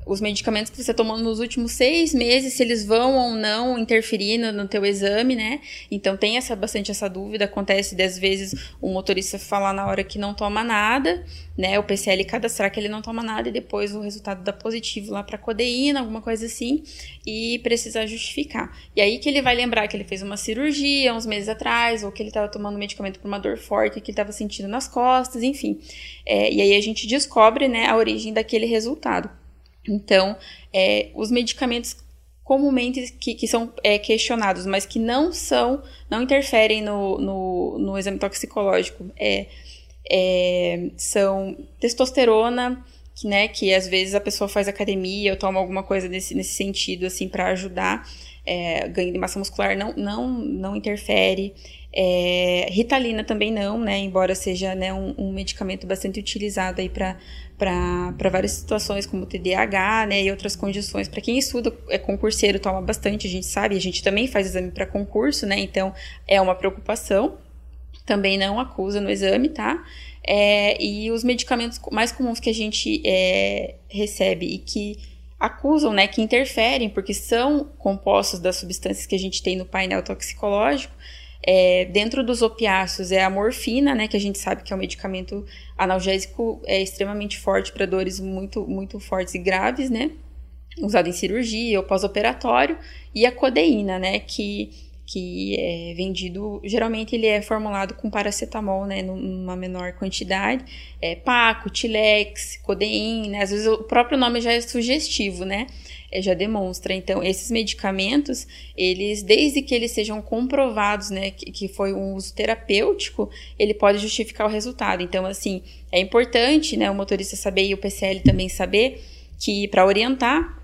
os medicamentos que você tomou nos últimos seis meses, se eles vão ou não interferir no, no teu exame, né? Então tem essa, bastante essa dúvida. Acontece às vezes o motorista falar na hora que não toma nada, né? O PCL cadastrar que ele não toma nada e depois o resultado dá positivo lá para codeína, alguma coisa assim, e precisar justificar. E aí que ele vai lembrar que ele fez uma cirurgia uns meses atrás, ou que ele estava tomando medicamento para uma dor forte que ele estava sentindo nas costas, enfim. É, e aí a gente descobre, né, a origem daquele resultado. Então, é, os medicamentos comumente que, que são é, questionados, mas que não são, não interferem no, no, no exame toxicológico, é, é, são testosterona, que, né, que às vezes a pessoa faz academia ou toma alguma coisa nesse, nesse sentido, assim, para ajudar, é, ganho de massa muscular não, não, não interfere, é, Ritalina também não, né, embora seja né, um, um medicamento bastante utilizado aí para para várias situações, como TDAH, né, e outras condições. Para quem estuda, é concurseiro, toma bastante, a gente sabe, a gente também faz exame para concurso, né, então é uma preocupação. Também não acusa no exame, tá? É, e os medicamentos mais comuns que a gente é, recebe e que acusam, né, que interferem, porque são compostos das substâncias que a gente tem no painel toxicológico, é, dentro dos opiáceos é a morfina, né, que a gente sabe que é um medicamento analgésico é extremamente forte para dores muito, muito fortes e graves, né, usado em cirurgia ou pós-operatório, e a codeína, né, que, que é vendido, geralmente ele é formulado com paracetamol, né, numa menor quantidade, é Paco, Tilex, codeína, às vezes o próprio nome já é sugestivo, né, já demonstra. Então, esses medicamentos, eles, desde que eles sejam comprovados, né, que, que foi um uso terapêutico, ele pode justificar o resultado. Então, assim, é importante, né, o motorista saber e o PCL também saber que, para orientar,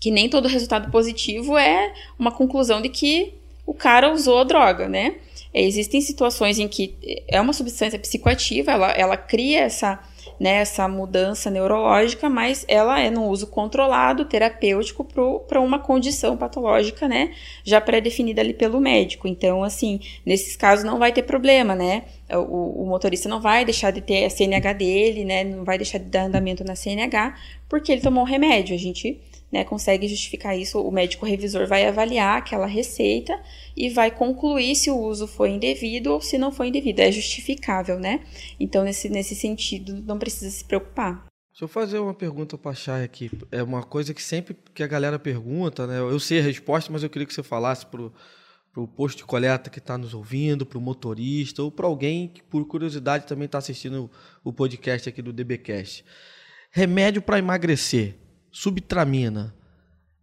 que nem todo resultado positivo é uma conclusão de que o cara usou a droga, né? Existem situações em que é uma substância psicoativa, ela, ela cria essa né, essa mudança neurológica, mas ela é no uso controlado, terapêutico, para uma condição patológica, né, já pré-definida ali pelo médico. Então, assim, nesses casos não vai ter problema, né, o, o, motorista não vai deixar de ter a CNH dele, né, não vai deixar de dar andamento na CNH, porque ele tomou um remédio. A gente né, consegue justificar isso, o médico revisor vai avaliar aquela receita e vai concluir se o uso foi indevido ou se não foi indevido. É justificável, né? Então, nesse, nesse sentido, não precisa se preocupar. Deixa eu fazer uma pergunta para Chay aqui. É uma coisa que sempre que a galera pergunta, né? Eu sei a resposta, mas eu queria que você falasse para o posto de coleta que está nos ouvindo, para o motorista ou para alguém que, por curiosidade, também está assistindo o podcast aqui do DBcast. Remédio para emagrecer subtramina,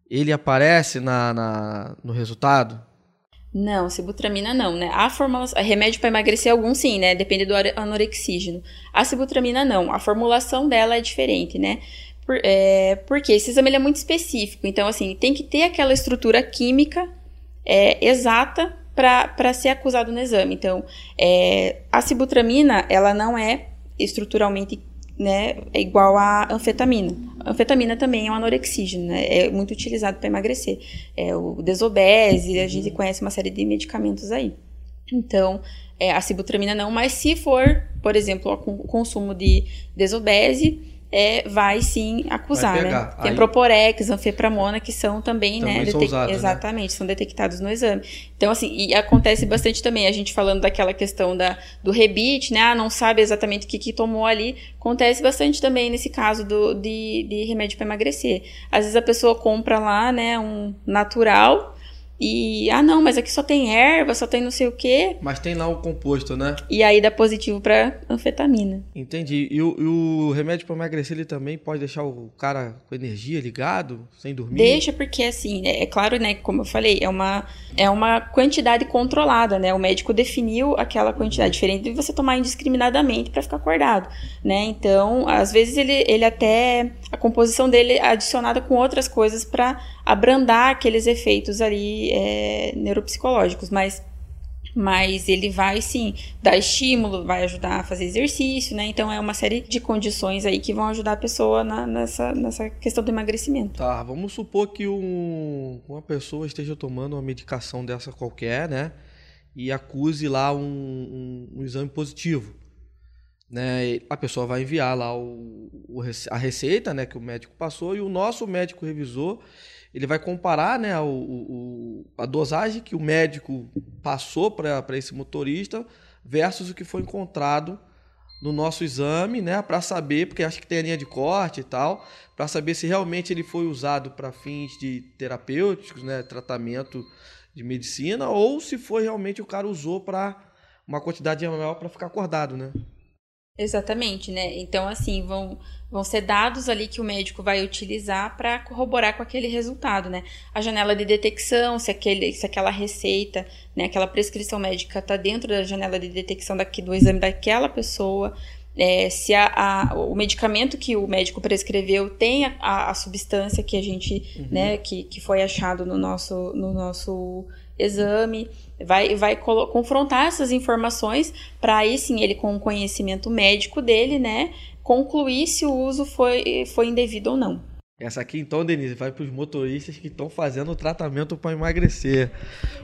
ele aparece na, na, no resultado? Não, sibutramina não, né? A formulação, remédio para emagrecer algum sim, né? Depende do anorexígeno. A sibutramina não, a formulação dela é diferente, né? Por, é, porque esse exame é muito específico, então assim, tem que ter aquela estrutura química é, exata para ser acusado no exame. Então, é, a sibutramina, ela não é estruturalmente né, é igual a anfetamina. A anfetamina também é um anorexígeno, né, é muito utilizado para emagrecer. É o desobese, a gente conhece uma série de medicamentos aí. Então, é, a sibutramina não, mas se for, por exemplo, o consumo de desobese, é, vai sim acusar, vai né? Tem Aí... Proporex, Anfepramona, que são também, também né? São usados, né? Exatamente, né? são detectados no exame. Então, assim, e acontece bastante também, a gente falando daquela questão da, do rebite, né? Ah, não sabe exatamente o que, que tomou ali. Acontece bastante também nesse caso do, de, de remédio para emagrecer. Às vezes a pessoa compra lá, né, um natural e, ah, não, mas aqui só tem erva, só tem não sei o quê. Mas tem lá o composto, né? E aí dá positivo para anfetamina. Entendi. E o, e o remédio para emagrecer, ele também pode deixar o cara com energia ligado, sem dormir? Deixa, porque assim, é, é claro, né, como eu falei, é uma, é uma quantidade controlada, né? O médico definiu aquela quantidade, diferente de você tomar indiscriminadamente para ficar acordado, né? Então, às vezes ele, ele até, a composição dele é adicionada com outras coisas para abrandar aqueles efeitos ali é, neuropsicológicos, mas mas ele vai sim dar estímulo, vai ajudar a fazer exercício, né? Então é uma série de condições aí que vão ajudar a pessoa na, nessa, nessa questão do emagrecimento. Tá, vamos supor que um, uma pessoa esteja tomando uma medicação dessa qualquer, né? E acuse lá um, um, um exame positivo. né, a pessoa vai enviar lá o, o, a receita né, que o médico passou e o nosso médico revisor ele vai comparar né, o, o a dosagem que o médico passou para esse motorista versus o que foi encontrado no nosso exame, né, para saber, porque acho que tem a linha de corte e tal, para saber se realmente ele foi usado para fins de terapêuticos, né, tratamento de medicina, ou se foi realmente o cara usou para uma quantidade maior para ficar acordado, né? Exatamente, né? Então, assim, vão, vão ser dados ali que o médico vai utilizar para corroborar com aquele resultado, né? A janela de detecção, se, aquele, se aquela receita, né, aquela prescrição médica está dentro da janela de detecção daqui, do exame daquela pessoa, é, se a, a, o medicamento que o médico prescreveu tem a, a substância que a gente, uhum. né, que, que foi achado no nosso, no nosso exame, vai, vai confrontar essas informações para aí sim ele com o conhecimento médico dele, né, concluir se o uso foi, foi indevido ou não. Essa aqui então, Denise, vai para os motoristas que estão fazendo tratamento para emagrecer.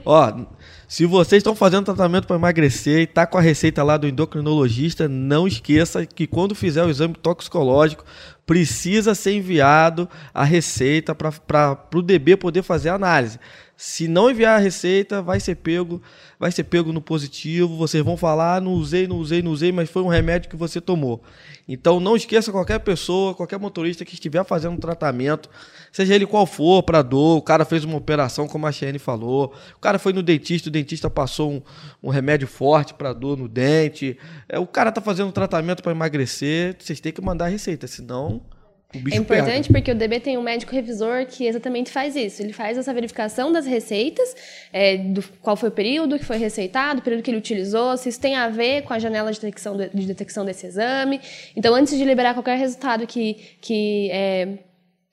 Ó, se vocês estão fazendo tratamento para emagrecer e tá com a receita lá do endocrinologista, não esqueça que quando fizer o exame toxicológico, precisa ser enviado a receita para o DB poder fazer a análise. Se não enviar a receita, vai ser pego, vai ser pego no positivo. Vocês vão falar, não usei, não usei, não usei, mas foi um remédio que você tomou. Então não esqueça qualquer pessoa, qualquer motorista que estiver fazendo tratamento, seja ele qual for, para dor, o cara fez uma operação, como a Cheyenne falou, o cara foi no dentista, o dentista passou um, um remédio forte para dor no dente, é, o cara tá fazendo tratamento para emagrecer, vocês têm que mandar a receita, senão é importante porque o DB tem um médico revisor que exatamente faz isso. Ele faz essa verificação das receitas, é, do qual foi o período que foi receitado, o período que ele utilizou, se isso tem a ver com a janela de detecção, de, de detecção desse exame. Então, antes de liberar qualquer resultado que, que é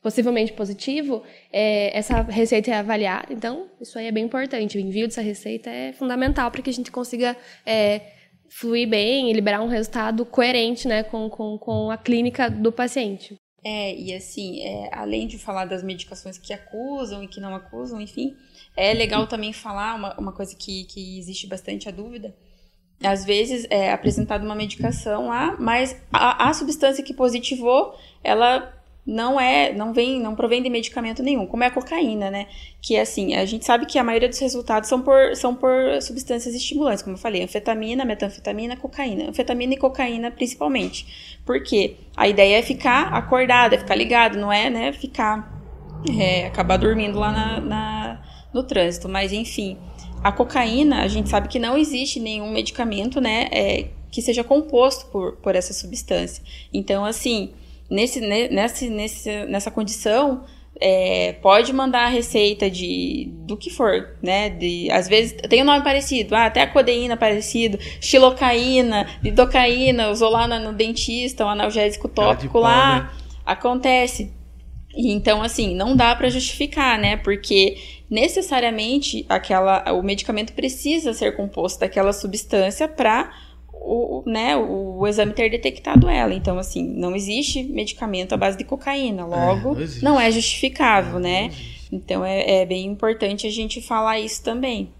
possivelmente positivo, é, essa receita é avaliada. Então, isso aí é bem importante. O envio dessa receita é fundamental para que a gente consiga é, fluir bem e liberar um resultado coerente né, com, com, com a clínica do paciente. É, e assim, é, além de falar das medicações que acusam e que não acusam, enfim, é legal também falar uma, uma coisa que, que existe bastante a dúvida. Às vezes é apresentada uma medicação lá, mas a, a substância que positivou, ela não é, não vem, não provém de medicamento nenhum, como é a cocaína, né? Que é assim, a gente sabe que a maioria dos resultados são por, são por substâncias estimulantes, como eu falei, anfetamina, metanfetamina, cocaína. Anfetamina e cocaína principalmente. Porque a ideia é ficar acordado, é ficar ligado, não é, né, ficar, é, acabar dormindo lá na, na, no trânsito. Mas enfim, a cocaína, a gente sabe que não existe nenhum medicamento, né, é, que seja composto por, por essa substância. Então, assim, nesse, nesse, nesse, nessa condição, é, pode mandar a receita de do que for, né? De, às vezes tem um nome parecido, ah, até a codeína parecido, xilocaína, lidocaína, usou lá no, dentista, um analgésico tópico lá, né? acontece. E, então, assim, não dá para justificar, né? Porque necessariamente aquela, o medicamento precisa ser composto daquela substância para o, né, o, exame ter detectado ela. Então, assim, não existe medicamento à base de cocaína, logo é, não, não, é justificável, né? Então é, é, bem importante a gente falar isso também.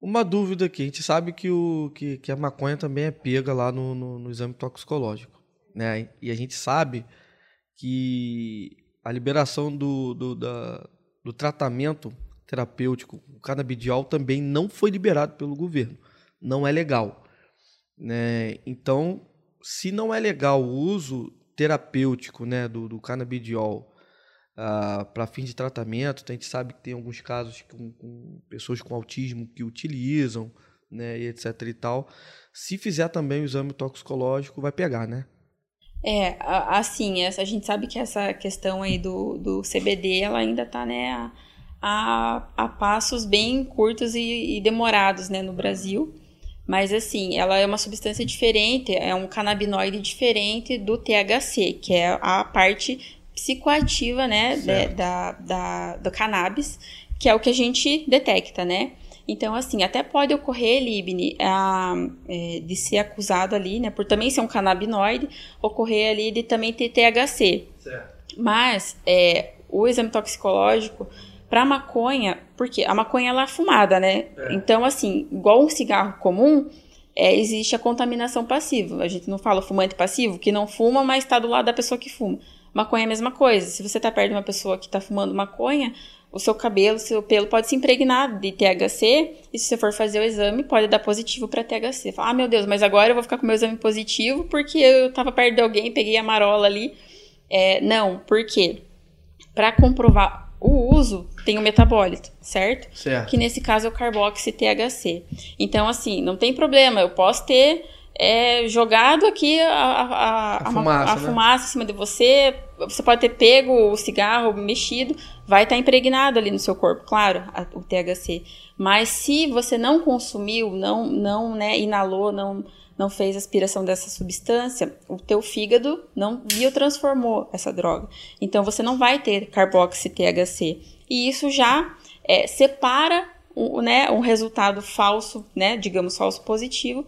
Uma dúvida aqui, a gente sabe que, o, que, que a maconha também é pega lá no, no, no exame toxicológico, né? E a gente sabe que a liberação do, do, da, do tratamento terapêutico, o canabidiol, também não foi liberado pelo governo. Não é legal. Né? Então, se não é legal o uso terapêutico né, do, do canabidiol uh, ah, para fins de tratamento, a gente sabe que tem alguns casos com, com, pessoas com autismo que utilizam, né, e etc e tal. Se fizer também o exame toxicológico, vai pegar, né? É, assim, a gente sabe que essa questão aí do, do CBD, ela ainda está né, a, a, a, passos bem curtos e, e demorados né, no Brasil. Mas assim, ela é uma substância diferente, é um canabinoide diferente do THC, que é a parte psicoativa, né, de, da, da, do cannabis, que é o que a gente detecta, né? Então, assim, até pode ocorrer, Libni, a, é, de ser acusado ali, né, por também ser um canabinoide, ocorrer ali de também ter THC. Certo. Mas é, o exame toxicológico para maconha, porque a maconha ela é fumada, né? É. Então, assim, igual um cigarro comum, é, existe a contaminação passiva. A gente não fala fumante passivo, que não fuma, mas está do lado da pessoa que fuma. Maconha é a mesma coisa. Se você está perto de uma pessoa que está fumando maconha, o seu cabelo, o seu pelo pode se impregnar de THC, e se você for fazer o exame, pode dar positivo para THC. Fala, ah, meu Deus, mas agora eu vou ficar com meu exame positivo porque eu estava perto de alguém, peguei a marola ali. É, não, por quê? Para comprovar o uso, tem o metabólito, certo? Certo. Que nesse caso é o carboxy THC. Então, assim, não tem problema, eu posso ter é, jogado aqui a, a, a, a fumaça, né? fumaça em cima de você, você pode ter pego o cigarro mexido, vai estar impregnado ali no seu corpo, claro, o THC. Mas se você não consumiu, não, não né, inalou, não não fez aspiração dessa substância, o teu fígado não biotransformou essa droga. Então você não vai ter carboxy THC. E isso já é, separa um, né, um resultado falso, né, digamos falso positivo,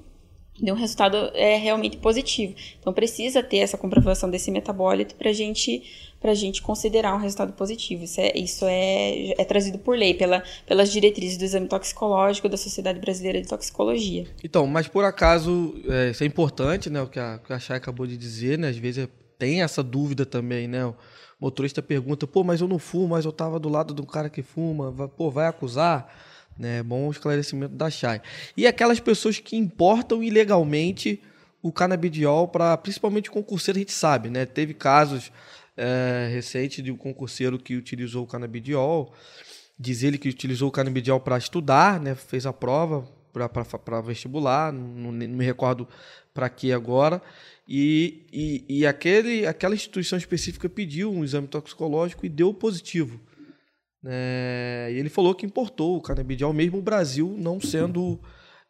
de um resultado é realmente positivo. Então precisa ter essa comprovação desse metabólito para gente para a gente considerar um resultado positivo. Isso é, isso é, é trazido por lei, pela, pelas diretrizes do exame toxicológico da Sociedade Brasileira de Toxicologia. Então, mas por acaso, é, isso é importante, né? O que a, a Chay acabou de dizer, né? Às vezes tem essa dúvida também, né? O motorista pergunta, pô, mas eu não fumo, mas eu tava do lado de um cara que fuma, vai, pô, vai acusar? Né? Bom esclarecimento da Chay. E aquelas pessoas que importam ilegalmente o canabidiol para principalmente concurseiro, a gente sabe, né? Teve casos é, recente de um concurseiro que utilizou o canabidiol. Diz ele que utilizou o canabidiol para estudar, né? fez a prova para vestibular, não, não, me recordo para que agora. E, e, e, aquele, aquela instituição específica pediu um exame toxicológico e deu positivo. É, e ele falou que importou o canabidiol, mesmo o Brasil não sendo.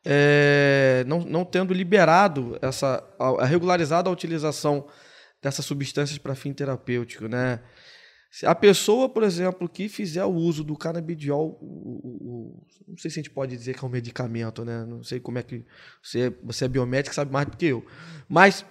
É, não, não tendo liberado essa a, regularizado a utilização dessas substâncias para fim terapêutico, né? A pessoa, por exemplo, que fizer o uso do canabidiol, o, o, não sei se a gente pode dizer que é um medicamento, né? Não sei como é que você, você é biomédico, sabe mais do que eu. Mas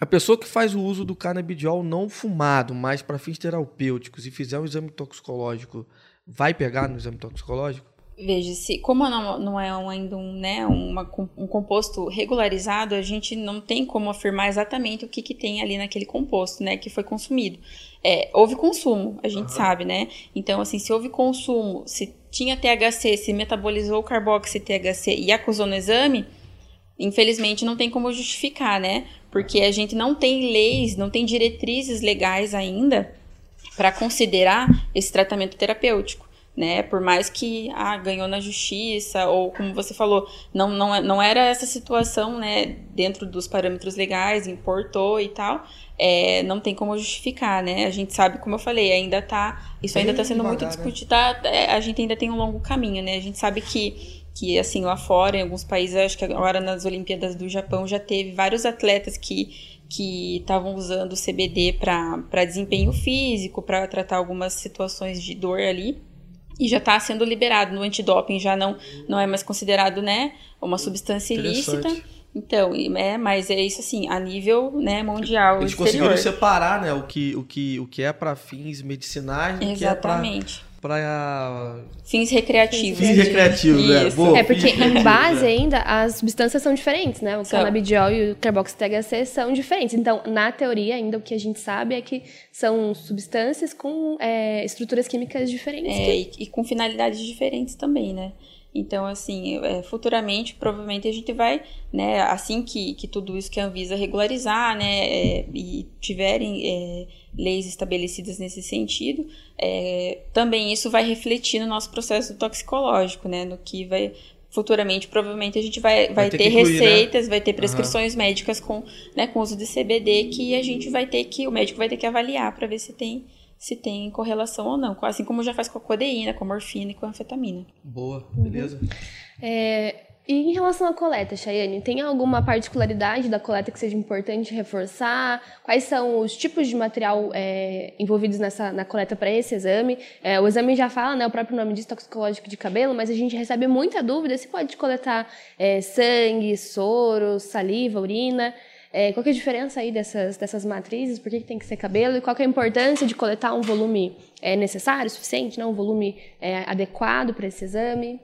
a pessoa que faz o uso do canabidiol não fumado, mas para fins terapêuticos e fizer um exame toxicológico, vai pegar no exame toxicológico? Veja, se como não, não é um, ainda um, né, uma, um composto regularizado, a gente não tem como afirmar exatamente o que, que tem ali naquele composto, né, que foi consumido. É, houve consumo, a gente uhum. sabe, né? Então, assim, se houve consumo, se tinha THC, se metabolizou o carboxy THC e acusou no exame, infelizmente não tem como justificar, né? Porque a gente não tem leis, não tem diretrizes legais ainda para considerar esse tratamento terapêutico né? Por mais que ah, ganhou na justiça ou como você falou, não, não, não era essa situação, né? Dentro dos parâmetros legais, importou e tal, é, não tem como justificar, né? A gente sabe, como eu falei, ainda tá, isso ainda está sendo devagar, muito né? discutido, tá, é, a gente ainda tem um longo caminho, né? A gente sabe que que assim lá fora, em alguns países, acho que agora nas Olimpíadas do Japão já teve vários atletas que que estavam usando o CBD para desempenho físico, para tratar algumas situações de dor ali e já está sendo liberado no antidoping, já não, não é mais considerado, né, uma substância ilícita. Então, é, mas é isso assim, a nível né, mundial. Eles exterior. conseguiram separar né, o, que, o, que, o que é para fins medicinais do Exatamente. que é para fins recreativos. Fins recreativos, é. Boa, é porque em base ainda as substâncias são diferentes, né? O são. canabidiol e o carboxy THC são diferentes. Então, na teoria, ainda o que a gente sabe é que são substâncias com é, estruturas químicas diferentes. É, que... e, e com finalidades diferentes também, né? Então, assim, é, futuramente, provavelmente a gente vai, né, assim que, que tudo isso que a Anvisa regularizar, né, é, e tiverem é, leis estabelecidas nesse sentido, é, também isso vai refletir no nosso processo toxicológico, né, no que vai futuramente provavelmente a gente vai, vai, vai ter, ter incluir, né? receitas, né? vai ter prescrições uhum. médicas com, né, com uso de CBD que a gente vai ter que o médico vai ter que avaliar para ver se tem se tem correlação ou não, assim como já faz com a codeína, com a morfina e com a anfetamina. Boa, beleza. Uhum. É, e em relação à coleta, Chayane, tem alguma particularidade da coleta que seja importante reforçar? Quais são os tipos de material é, envolvidos nessa, na coleta para esse exame? É, o exame já fala, né, o próprio nome diz toxicológico de cabelo, mas a gente recebe muita dúvida se pode coletar é, sangue, soro, saliva, urina. É, qual é a diferença aí dessas, dessas matrizes? Por que, que tem que ser cabelo? E qual é a importância de coletar um volume é, necessário, suficiente, né? um volume é, adequado para esse exame?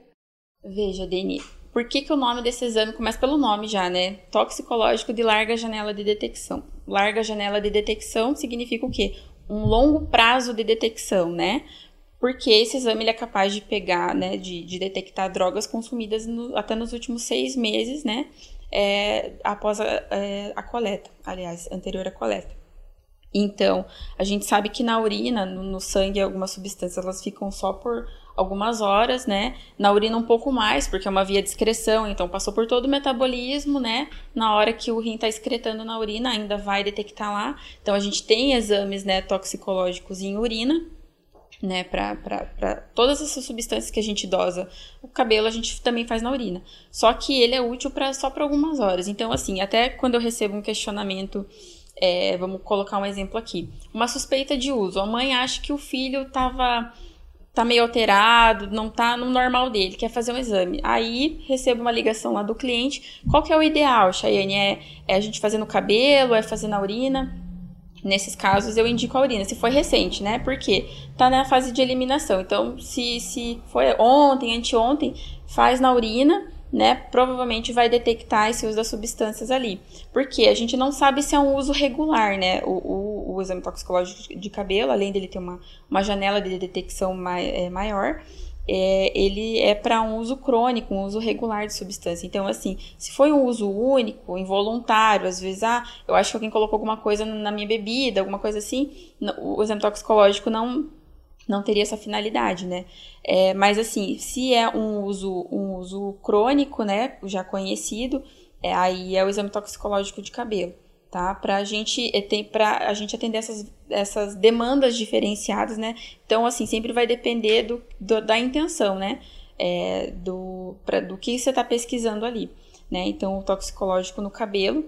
Veja, Deni, por que, que o nome desse exame começa pelo nome já, né? Toxicológico de larga janela de detecção. Larga janela de detecção significa o quê? Um longo prazo de detecção, né? Porque esse exame ele é capaz de pegar, né, de, de detectar drogas consumidas no, até nos últimos seis meses, né? É, após a, é, a coleta, aliás, anterior à coleta. Então, a gente sabe que na urina, no, no, sangue, algumas substâncias elas ficam só por algumas horas, né? Na urina um pouco mais, porque é uma via de excreção, então passou por todo o metabolismo, né? Na hora que o rim está excretando na urina, ainda vai detectar lá. Então, a gente tem exames, né, toxicológicos em urina, né, para todas essas substâncias que a gente dosa. O cabelo a gente também faz na urina. Só que ele é útil para só para algumas horas. Então, assim, até quando eu recebo um questionamento é, vamos colocar um exemplo aqui. Uma suspeita de uso. A mãe acha que o filho estava tá meio alterado, não tá no normal dele, quer fazer um exame. Aí recebo uma ligação lá do cliente. Qual que é o ideal, Chayane? É, é a gente fazer no cabelo, é fazer na urina? Nesses casos eu indico a urina, se foi recente, né? Porque tá na fase de eliminação. Então, se, se foi ontem, anteontem, faz na urina né, provavelmente vai detectar esse uso das substâncias ali. Porque a gente não sabe se é um uso regular, né? O, o, o exame toxicológico de cabelo, além dele ter uma, uma janela de detecção mai, é, maior, é, ele é para um uso crônico, um uso regular de substância. Então, assim, se foi um uso único, involuntário, às vezes, ah, eu acho que alguém colocou alguma coisa na minha bebida, alguma coisa assim, o exame toxicológico não não teria essa finalidade, né? É, mas assim, se é um uso, um uso crônico, né, já conhecido, é, aí é o exame toxicológico de cabelo, tá? Pra gente, é, tem, pra a gente atender essas, essas demandas diferenciadas, né? Então, assim, sempre vai depender do, do da intenção, né? É, do, pra, do que você está pesquisando ali, né? Então, o toxicológico no cabelo,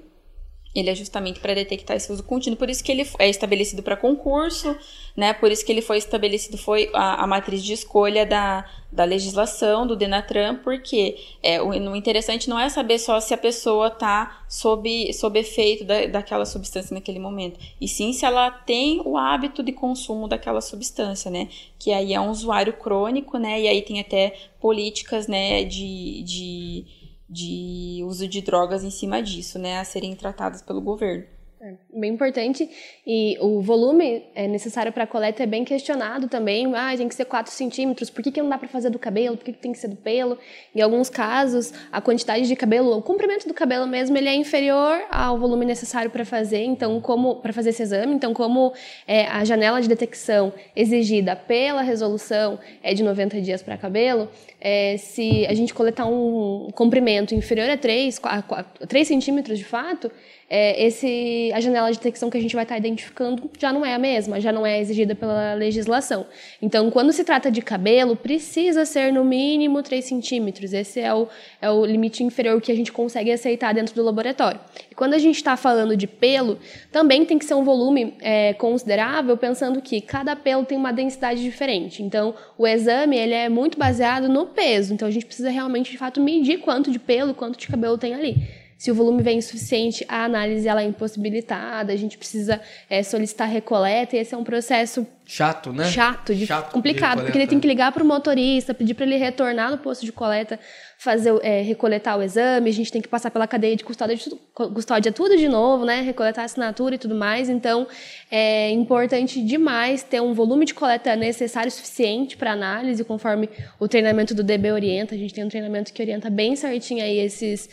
ele é justamente para detectar esse uso contínuo, por isso que ele é estabelecido para concurso, né? Por isso que ele foi estabelecido, foi a, a matriz de escolha da, da legislação, do Denatran, porque é, o, o interessante não é saber só se a pessoa está sob, sob efeito da, daquela substância naquele momento, e sim se ela tem o hábito de consumo daquela substância, né? Que aí é um usuário crônico, né? E aí tem até políticas, né, de, de de uso de drogas em cima disso, né, a serem tratadas pelo governo. É bem importante. E o volume é necessário para a coleta é bem questionado também. Ah, tem que ser 4 centímetros. Por que, que não dá para fazer do cabelo? Por que, que tem que ser do pelo? Em alguns casos, a quantidade de cabelo, o comprimento do cabelo mesmo, ele é inferior ao volume necessário para fazer. Então, como para fazer esse exame, então como é, a janela de detecção exigida pela resolução é de 90 dias para cabelo, é, se a gente coletar um comprimento inferior a 3, a 3 centímetros de fato, é, esse, a janela de detecção que a gente vai estar identificando já não é a mesma, já não é exigida pela legislação. Então, quando se trata de cabelo, precisa ser no mínimo 3 centímetros. Esse é o, é o limite inferior que a gente consegue aceitar dentro do laboratório. E quando a gente está falando de pelo, também tem que ser um volume é, considerável, pensando que cada pelo tem uma densidade diferente. Então, o exame ele é muito baseado no peso. Então, a gente precisa realmente, de fato, medir quanto de pelo, quanto de cabelo tem ali. Se o volume vem insuficiente, a análise ela é impossibilitada, a gente precisa é, solicitar recoleta, e esse é um processo chato, né? Chato, de, Chato complicado, de porque ele tem que ligar para o motorista, pedir para ele retornar no posto de coleta, fazer é, recoletar o exame, a gente tem que passar pela cadeia de custódia, de tudo, custódia tudo de novo, né? Recoletar a assinatura e tudo mais. Então, é importante demais ter um volume de coleta necessário suficiente para análise, conforme o treinamento do DB orienta. A gente tem um treinamento que orienta bem certinho aí esses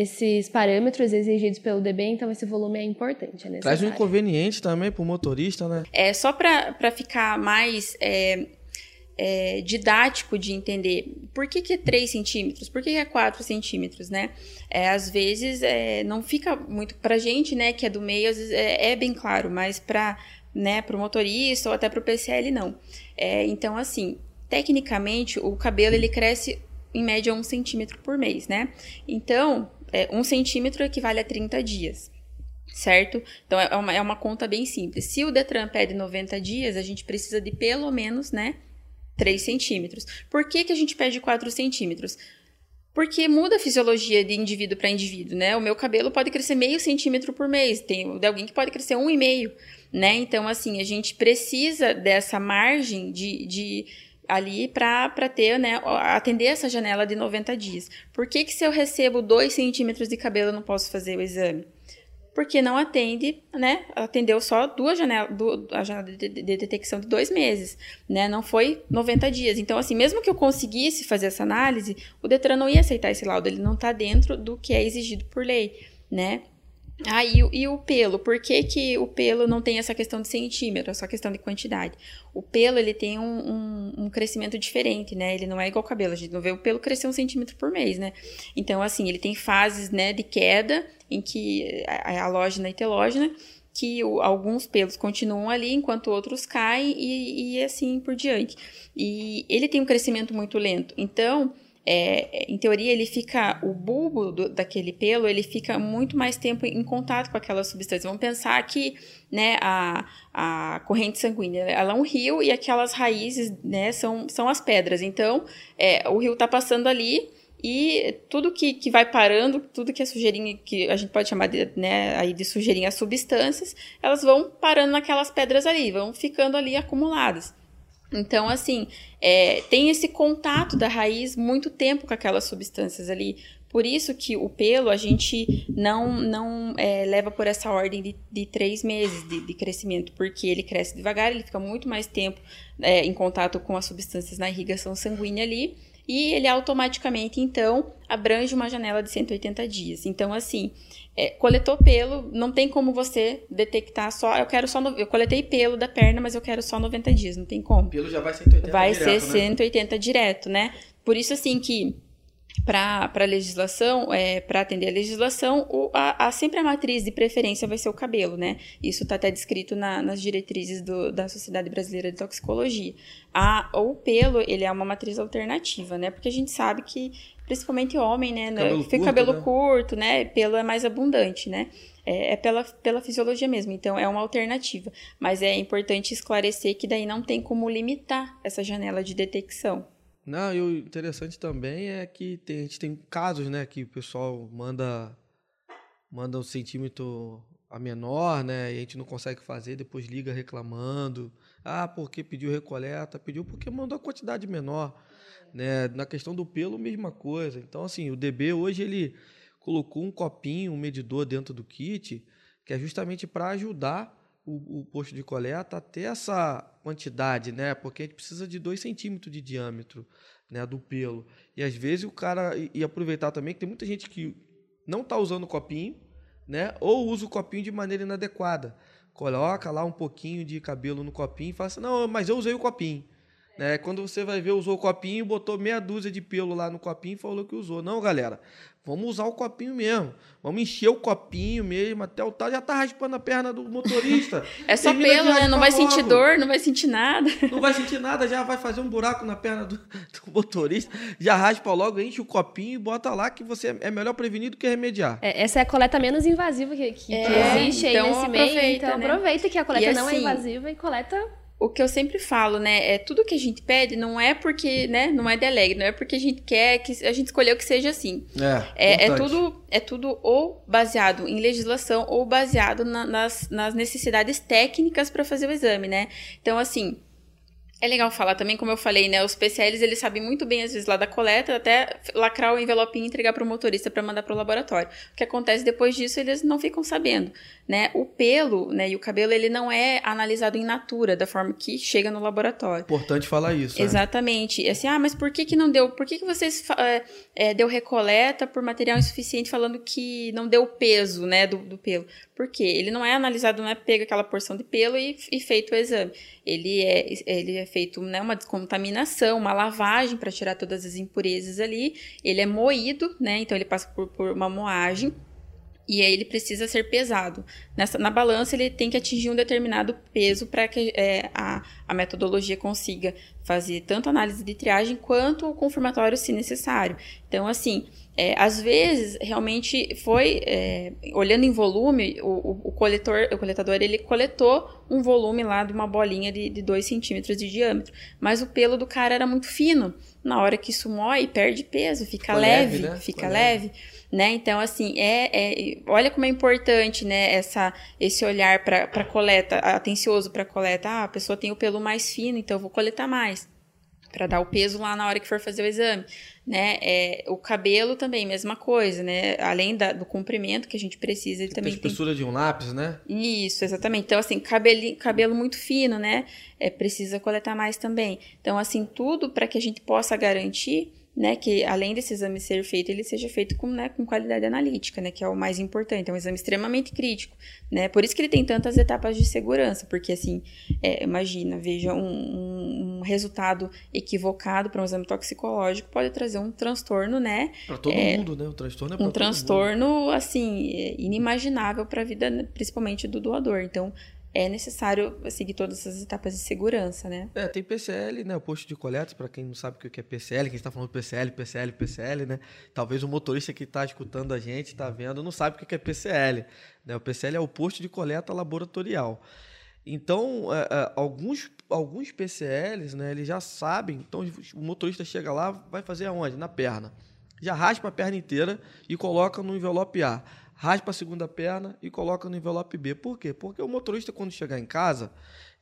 esses parâmetros exigidos pelo DB, então esse volume é importante. É Traz um inconveniente também para o motorista, né? É, só para ficar mais é, é, didático de entender por que, que é 3 centímetros, por que, que é 4 centímetros, né? É, às vezes é, não fica muito para gente, né, que é do meio, às vezes é, é bem claro, mas para né, o motorista ou até para o PCL não. É, então, assim, tecnicamente, o cabelo ele cresce em média um centímetro por mês, né? Então, é, um centímetro equivale a 30 dias, certo? Então, é uma, é uma conta bem simples. Se o Detran pede 90 dias, a gente precisa de pelo menos, né, 3 centímetros. Por que, que a gente pede 4 centímetros? Porque muda a fisiologia de indivíduo para indivíduo, né? O meu cabelo pode crescer meio centímetro por mês, tem de alguém que pode crescer um e meio, né? Então, assim, a gente precisa dessa margem de, de ali para ter, né, atender essa janela de 90 dias. Por que, que se eu recebo 2 centímetros de cabelo eu não posso fazer o exame? Porque não atende, né? Atendeu só duas janelas, a janela de, de, de, detecção de dois meses, né? Não foi 90 dias. Então, assim, mesmo que eu conseguisse fazer essa análise, o Detran não ia aceitar esse laudo, ele não está dentro do que é exigido por lei, né? Ah, e, e, o pelo? Por que, que o pelo não tem essa questão de centímetro, é só questão de quantidade? O pelo, ele tem um, um, um, crescimento diferente, né? Ele não é igual ao cabelo, a gente não vê o pelo crescer um centímetro por mês, né? Então, assim, ele tem fases, né, de queda, em que a, a halógena e telógena, que o, alguns pelos continuam ali, enquanto outros caem e, e assim por diante. E ele tem um crescimento muito lento. Então, é, em teoria, ele fica, o bulbo do, daquele pelo, ele fica muito mais tempo em contato com aquela substância. Vamos pensar que, né, a, a corrente sanguínea, ela é um rio e aquelas raízes, né, são, são as pedras. Então, é, o rio está passando ali e tudo que, que vai parando, tudo que é sujeirinha, que a gente pode chamar de, né, aí de sujeirinha substâncias, elas vão parando naquelas pedras ali, vão ficando ali acumuladas. Então, assim, é, tem esse contato da raiz muito tempo com aquelas substâncias ali. Por isso que o pelo a gente não, não é, leva por essa ordem de, de três meses de, de, crescimento, porque ele cresce devagar, ele fica muito mais tempo é, em contato com as substâncias na irrigação sanguínea ali, e ele automaticamente, então, abrange uma janela de 180 dias. Então, assim, é, coletou pelo, não tem como você detectar só. Eu quero só. No, eu coletei pelo da perna, mas eu quero só 90 dias, não tem como. Pelo já vai 180 Vai direto, ser 180 né? direto, né? Por isso, assim, que para a legislação, é, para atender a legislação, o, a, a, sempre a matriz de preferência vai ser o cabelo, né? Isso está até descrito na, nas diretrizes do, da Sociedade Brasileira de Toxicologia. A, o pelo, ele é uma matriz alternativa, né? Porque a gente sabe que, principalmente homem, né? Cabelo fica curto, cabelo né? curto, né? Pelo é mais abundante, né? É, é pela, pela fisiologia mesmo, então é uma alternativa. Mas é importante esclarecer que daí não tem como limitar essa janela de detecção. Não, e o interessante também é que tem, a gente tem casos, né, que o pessoal manda manda um centímetro a menor, né, e a gente não consegue fazer, depois liga reclamando. Ah, porque pediu recoleta? Pediu porque mandou a quantidade menor, né? Na questão do pelo, mesma coisa. Então, assim, o DB hoje ele colocou um copinho, um medidor dentro do kit, que é justamente para ajudar o, o, posto de coleta a ter essa quantidade, né? Porque a gente precisa de 2 centímetros de diâmetro né, do pelo. E às vezes o cara. E, aproveitar também que tem muita gente que não está usando o copinho, né? Ou usa o copinho de maneira inadequada. Coloca lá um pouquinho de cabelo no copinho e fala assim, não, mas eu usei o copinho. Né? Quando você vai ver, usou o copinho, botou meia dúzia de pelo lá no copinho e falou que usou. Não, galera, vamos usar o copinho mesmo. Vamos encher o copinho mesmo até o tal. Já tá raspando a perna do motorista. <laughs> é só Termina pelo, né? Não vai logo. sentir dor, não vai sentir nada. <laughs> Não vai sentir nada, já vai fazer um buraco na perna do, <laughs> do motorista. Já raspa logo, enche o copinho e bota lá que você é melhor prevenir do que remediar. É, essa é a coleta menos invasiva que, que, é, que existe então aí nesse meio. Então né? aproveita que a coleta e não é assim, é invasiva e coleta o que eu sempre falo, né, é tudo que a gente pede não é porque, né, não é delegue, não é porque a gente quer que a gente escolheu que seja assim. É, é, é tudo é tudo ou baseado em legislação ou baseado na, nas, nas necessidades técnicas para fazer o exame, né? Então, assim, é legal falar também, como eu falei, né? Os PCLs, eles sabem muito bem, às vezes, lá da coleta, até lacrar o envelopinho e entregar para o motorista para mandar para o laboratório. O que acontece depois disso, eles não ficam sabendo, né? O pelo, né, e o cabelo, ele não é analisado em natura, da forma que chega no laboratório. Importante falar isso. Né? Exatamente. É. Assim, ah, mas por que que não deu? Por que que vocês é, deu recoleta por material insuficiente falando que não deu peso, né, do, do pelo? Por quê? Ele não é analisado, não é pego aquela porção de pelo e, e feito o exame. Ele é, ele é feito né, uma descontaminação, uma lavagem para tirar todas as impurezas ali. Ele é moído, né? Então ele passa por, por uma moagem e aí ele precisa ser pesado. Nessa, na balança, ele tem que atingir um determinado peso para que é, a, a metodologia consiga fazer tanto análise de triagem quanto o confirmatório, se necessário. Então, assim, é, às vezes, realmente foi, é, olhando em volume, o, o, o, coletor, o coletador, ele coletou um volume lá de uma bolinha de 2 centímetros de diâmetro, mas o pelo do cara era muito fino. Na hora que isso moe, perde peso, fica leve, leve né? fica leve. leve. Né? Então, assim, é, é, olha como é importante, né, essa, esse olhar para coleta, atencioso para coleta. Ah, a pessoa tem o pelo mais fino, então eu vou coletar mais. para dar o peso lá na hora que for fazer o exame, né? É, o cabelo também, mesma coisa, né? Além da, do comprimento que a gente precisa, ele também tem espessura tem... de um lápis, né? Isso, exatamente. Então, assim, cabelo, cabelo muito fino, né? É, precisa coletar mais também. Então, assim, tudo para que a gente possa garantir né, que além desse exame ser feito, ele seja feito com, né, com qualidade analítica, né, que é o mais importante, é um exame extremamente crítico, né, por isso que ele tem tantas etapas de segurança, porque assim, é, imagina, veja, um, um, resultado equivocado para um exame toxicológico pode trazer um transtorno, né, para todo é, mundo, né, o transtorno é um transtorno, assim, é, inimaginável para a vida, né, principalmente do doador, então é necessário seguir todas essas etapas de segurança, né? É, tem PCL, né? O posto de coleta, para quem não sabe o que é PCL, quem está falando PCL, PCL, PCL, né? Talvez o motorista que está escutando a gente, está vendo, não sabe o que é PCL. Né? O PCL é o posto de coleta laboratorial. Então, é, é, alguns, alguns PCLs, né, eles já sabem. Então, o motorista chega lá, vai fazer aonde? Na perna. Já raspa a perna inteira e coloca no envelope A raspa a segunda perna e coloca no envelope B. Por quê? Porque o motorista, quando chegar em casa,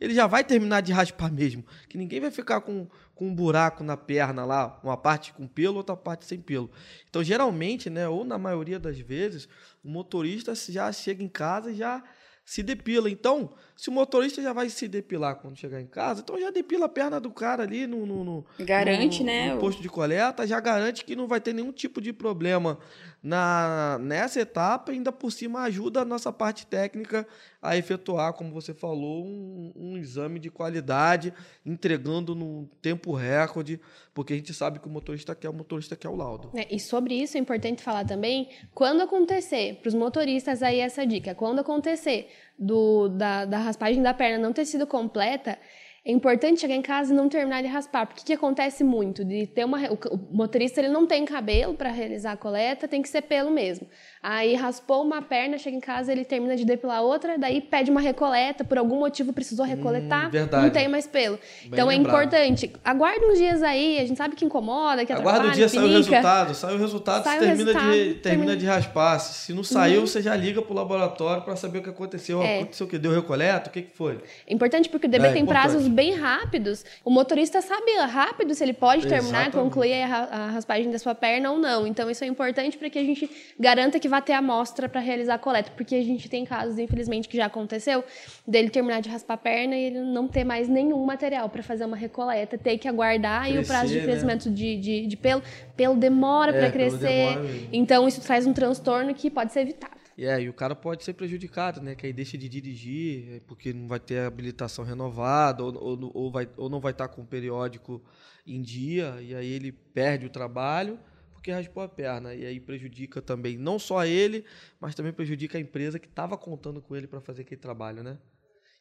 ele já vai terminar de raspar mesmo. Que ninguém vai ficar com, com um buraco na perna lá, uma parte com pelo, outra parte sem pelo. Então, geralmente, né, ou na maioria das vezes, o motorista já chega em casa e já se depila. Então, se o motorista já vai se depilar quando chegar em casa, então já depila a perna do cara ali no, no, no garante, no, né? No posto de coleta, já garante que não vai ter nenhum tipo de problema na nessa etapa, ainda por cima ajuda a nossa parte técnica a efetuar, como você falou, um, um exame de qualidade, entregando no tempo recorde, porque a gente sabe que o motorista quer, o motorista quer o laudo. É, e sobre isso é importante falar também, quando acontecer, para os motoristas aí essa dica, quando acontecer do, da, da raspagem da perna não ter sido completa, é importante chegar em casa e não terminar de raspar, porque que acontece muito de ter uma o motorista ele não tem cabelo para realizar a coleta, tem que ser pelo mesmo. Aí raspou uma perna, chega em casa, ele termina de depilar outra, daí pede uma recoleta, por algum motivo precisou recoletar, hum, não tem mais pelo. Bem então é lembrado. é importante, aguarde uns dias aí, a gente sabe que incomoda, que Aguarda o dia sair o resultado, sai o resultado, sai termina, resultado, de, termina, termina de raspar. Se não saiu, uhum. você já liga pro laboratório para saber o que aconteceu. É. Aconteceu o que? Deu recoleta? O que, que foi? É importante porque o DB é, tem importante. prazos bem rápidos. O motorista sabe rápido se ele pode terminar, Exatamente. concluir a raspagem da sua perna ou não. Então isso é importante para que a gente garanta que vai ter amostra para realizar a coleta, porque a gente tem casos, infelizmente, que já aconteceu, dele terminar de raspar a perna e ele não ter mais nenhum material para fazer uma recoleta, ter que aguardar Crescer, e o prazo de né? crescimento né? de, de, de, pelo, pelo demora é, para crescer. Demora então isso traz um transtorno que pode ser evitado. É, e o cara pode ser prejudicado, né? Que aí deixa de dirigir, é, porque não vai ter habilitação renovada, ou, ou, ou, vai, ou não vai estar com o periódico em dia, e aí ele perde o trabalho porque raspou a perna. E aí prejudica também não só ele, mas também prejudica a empresa que estava contando com ele para fazer aquele trabalho, né?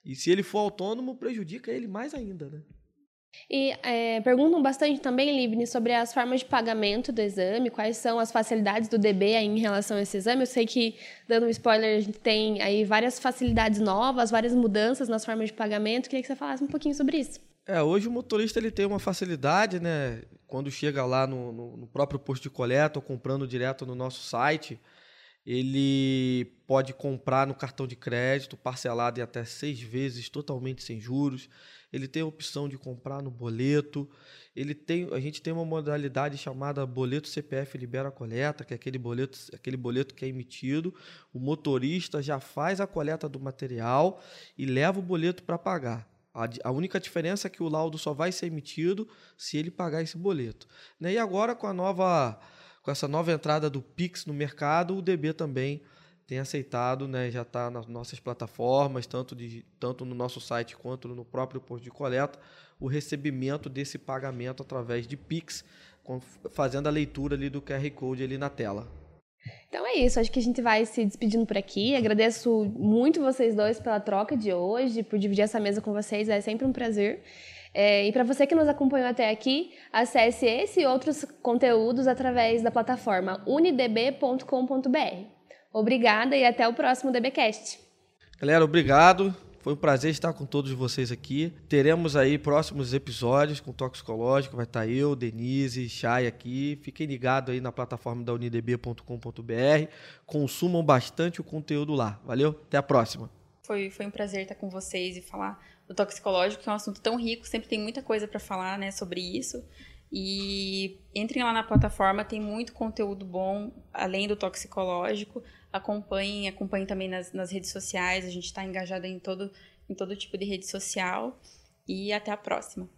E se ele for autônomo, prejudica ele mais ainda, né? E é, perguntam bastante também, Livni, sobre as formas de pagamento do exame, quais são as facilidades do DB em relação a esse exame. Eu sei que, dando um spoiler, a gente tem aí várias facilidades novas, várias mudanças nas formas de pagamento. Queria que você falasse um pouquinho sobre isso. É, hoje o motorista ele tem uma facilidade, né? Quando chega lá no, no, no próprio posto de coleta ou comprando direto no nosso site, ele pode comprar no cartão de crédito, parcelado em até seis vezes, totalmente sem juros. Ele tem a opção de comprar no boleto. Ele tem, a gente tem uma modalidade chamada boleto CPF libera coleta, que é aquele boleto, aquele boleto que é emitido. O motorista já faz a coleta do material e leva o boleto para pagar. A, a, única diferença é que o laudo só vai ser emitido se ele pagar esse boleto. Né? E agora, com a nova, com essa nova entrada do Pix no mercado, o DB também tem aceitado, né? já está nas nossas plataformas, tanto, de, tanto no nosso site quanto no próprio posto de coleta, o recebimento desse pagamento através de Pix, fazendo a leitura ali do QR Code ali na tela. Então é isso, acho que a gente vai se despedindo por aqui. Agradeço muito vocês dois pela troca de hoje, por dividir essa mesa com vocês, é sempre um prazer. É, e para você que nos acompanhou até aqui, acesse esse e outros conteúdos através da plataforma unidb.com.br. Obrigada e até o próximo DBcast. Galera, obrigado. Foi um prazer estar com todos vocês aqui. Teremos aí próximos episódios com toxicológico. Vai estar eu, Denise, Chay aqui. Fiquem ligados aí na plataforma da unidb.com.br. Consumam bastante o conteúdo lá. Valeu? Até a próxima. foi, foi um prazer estar com vocês e falar do toxicológico, que é um assunto tão rico, sempre tem muita coisa para falar né, sobre isso. E entrem lá na plataforma, tem muito conteúdo bom, além do toxicológico. Acompanhem, acompanhem também nas, nas redes sociais, a gente está engajado em todo, em todo tipo de rede social. E até a próxima.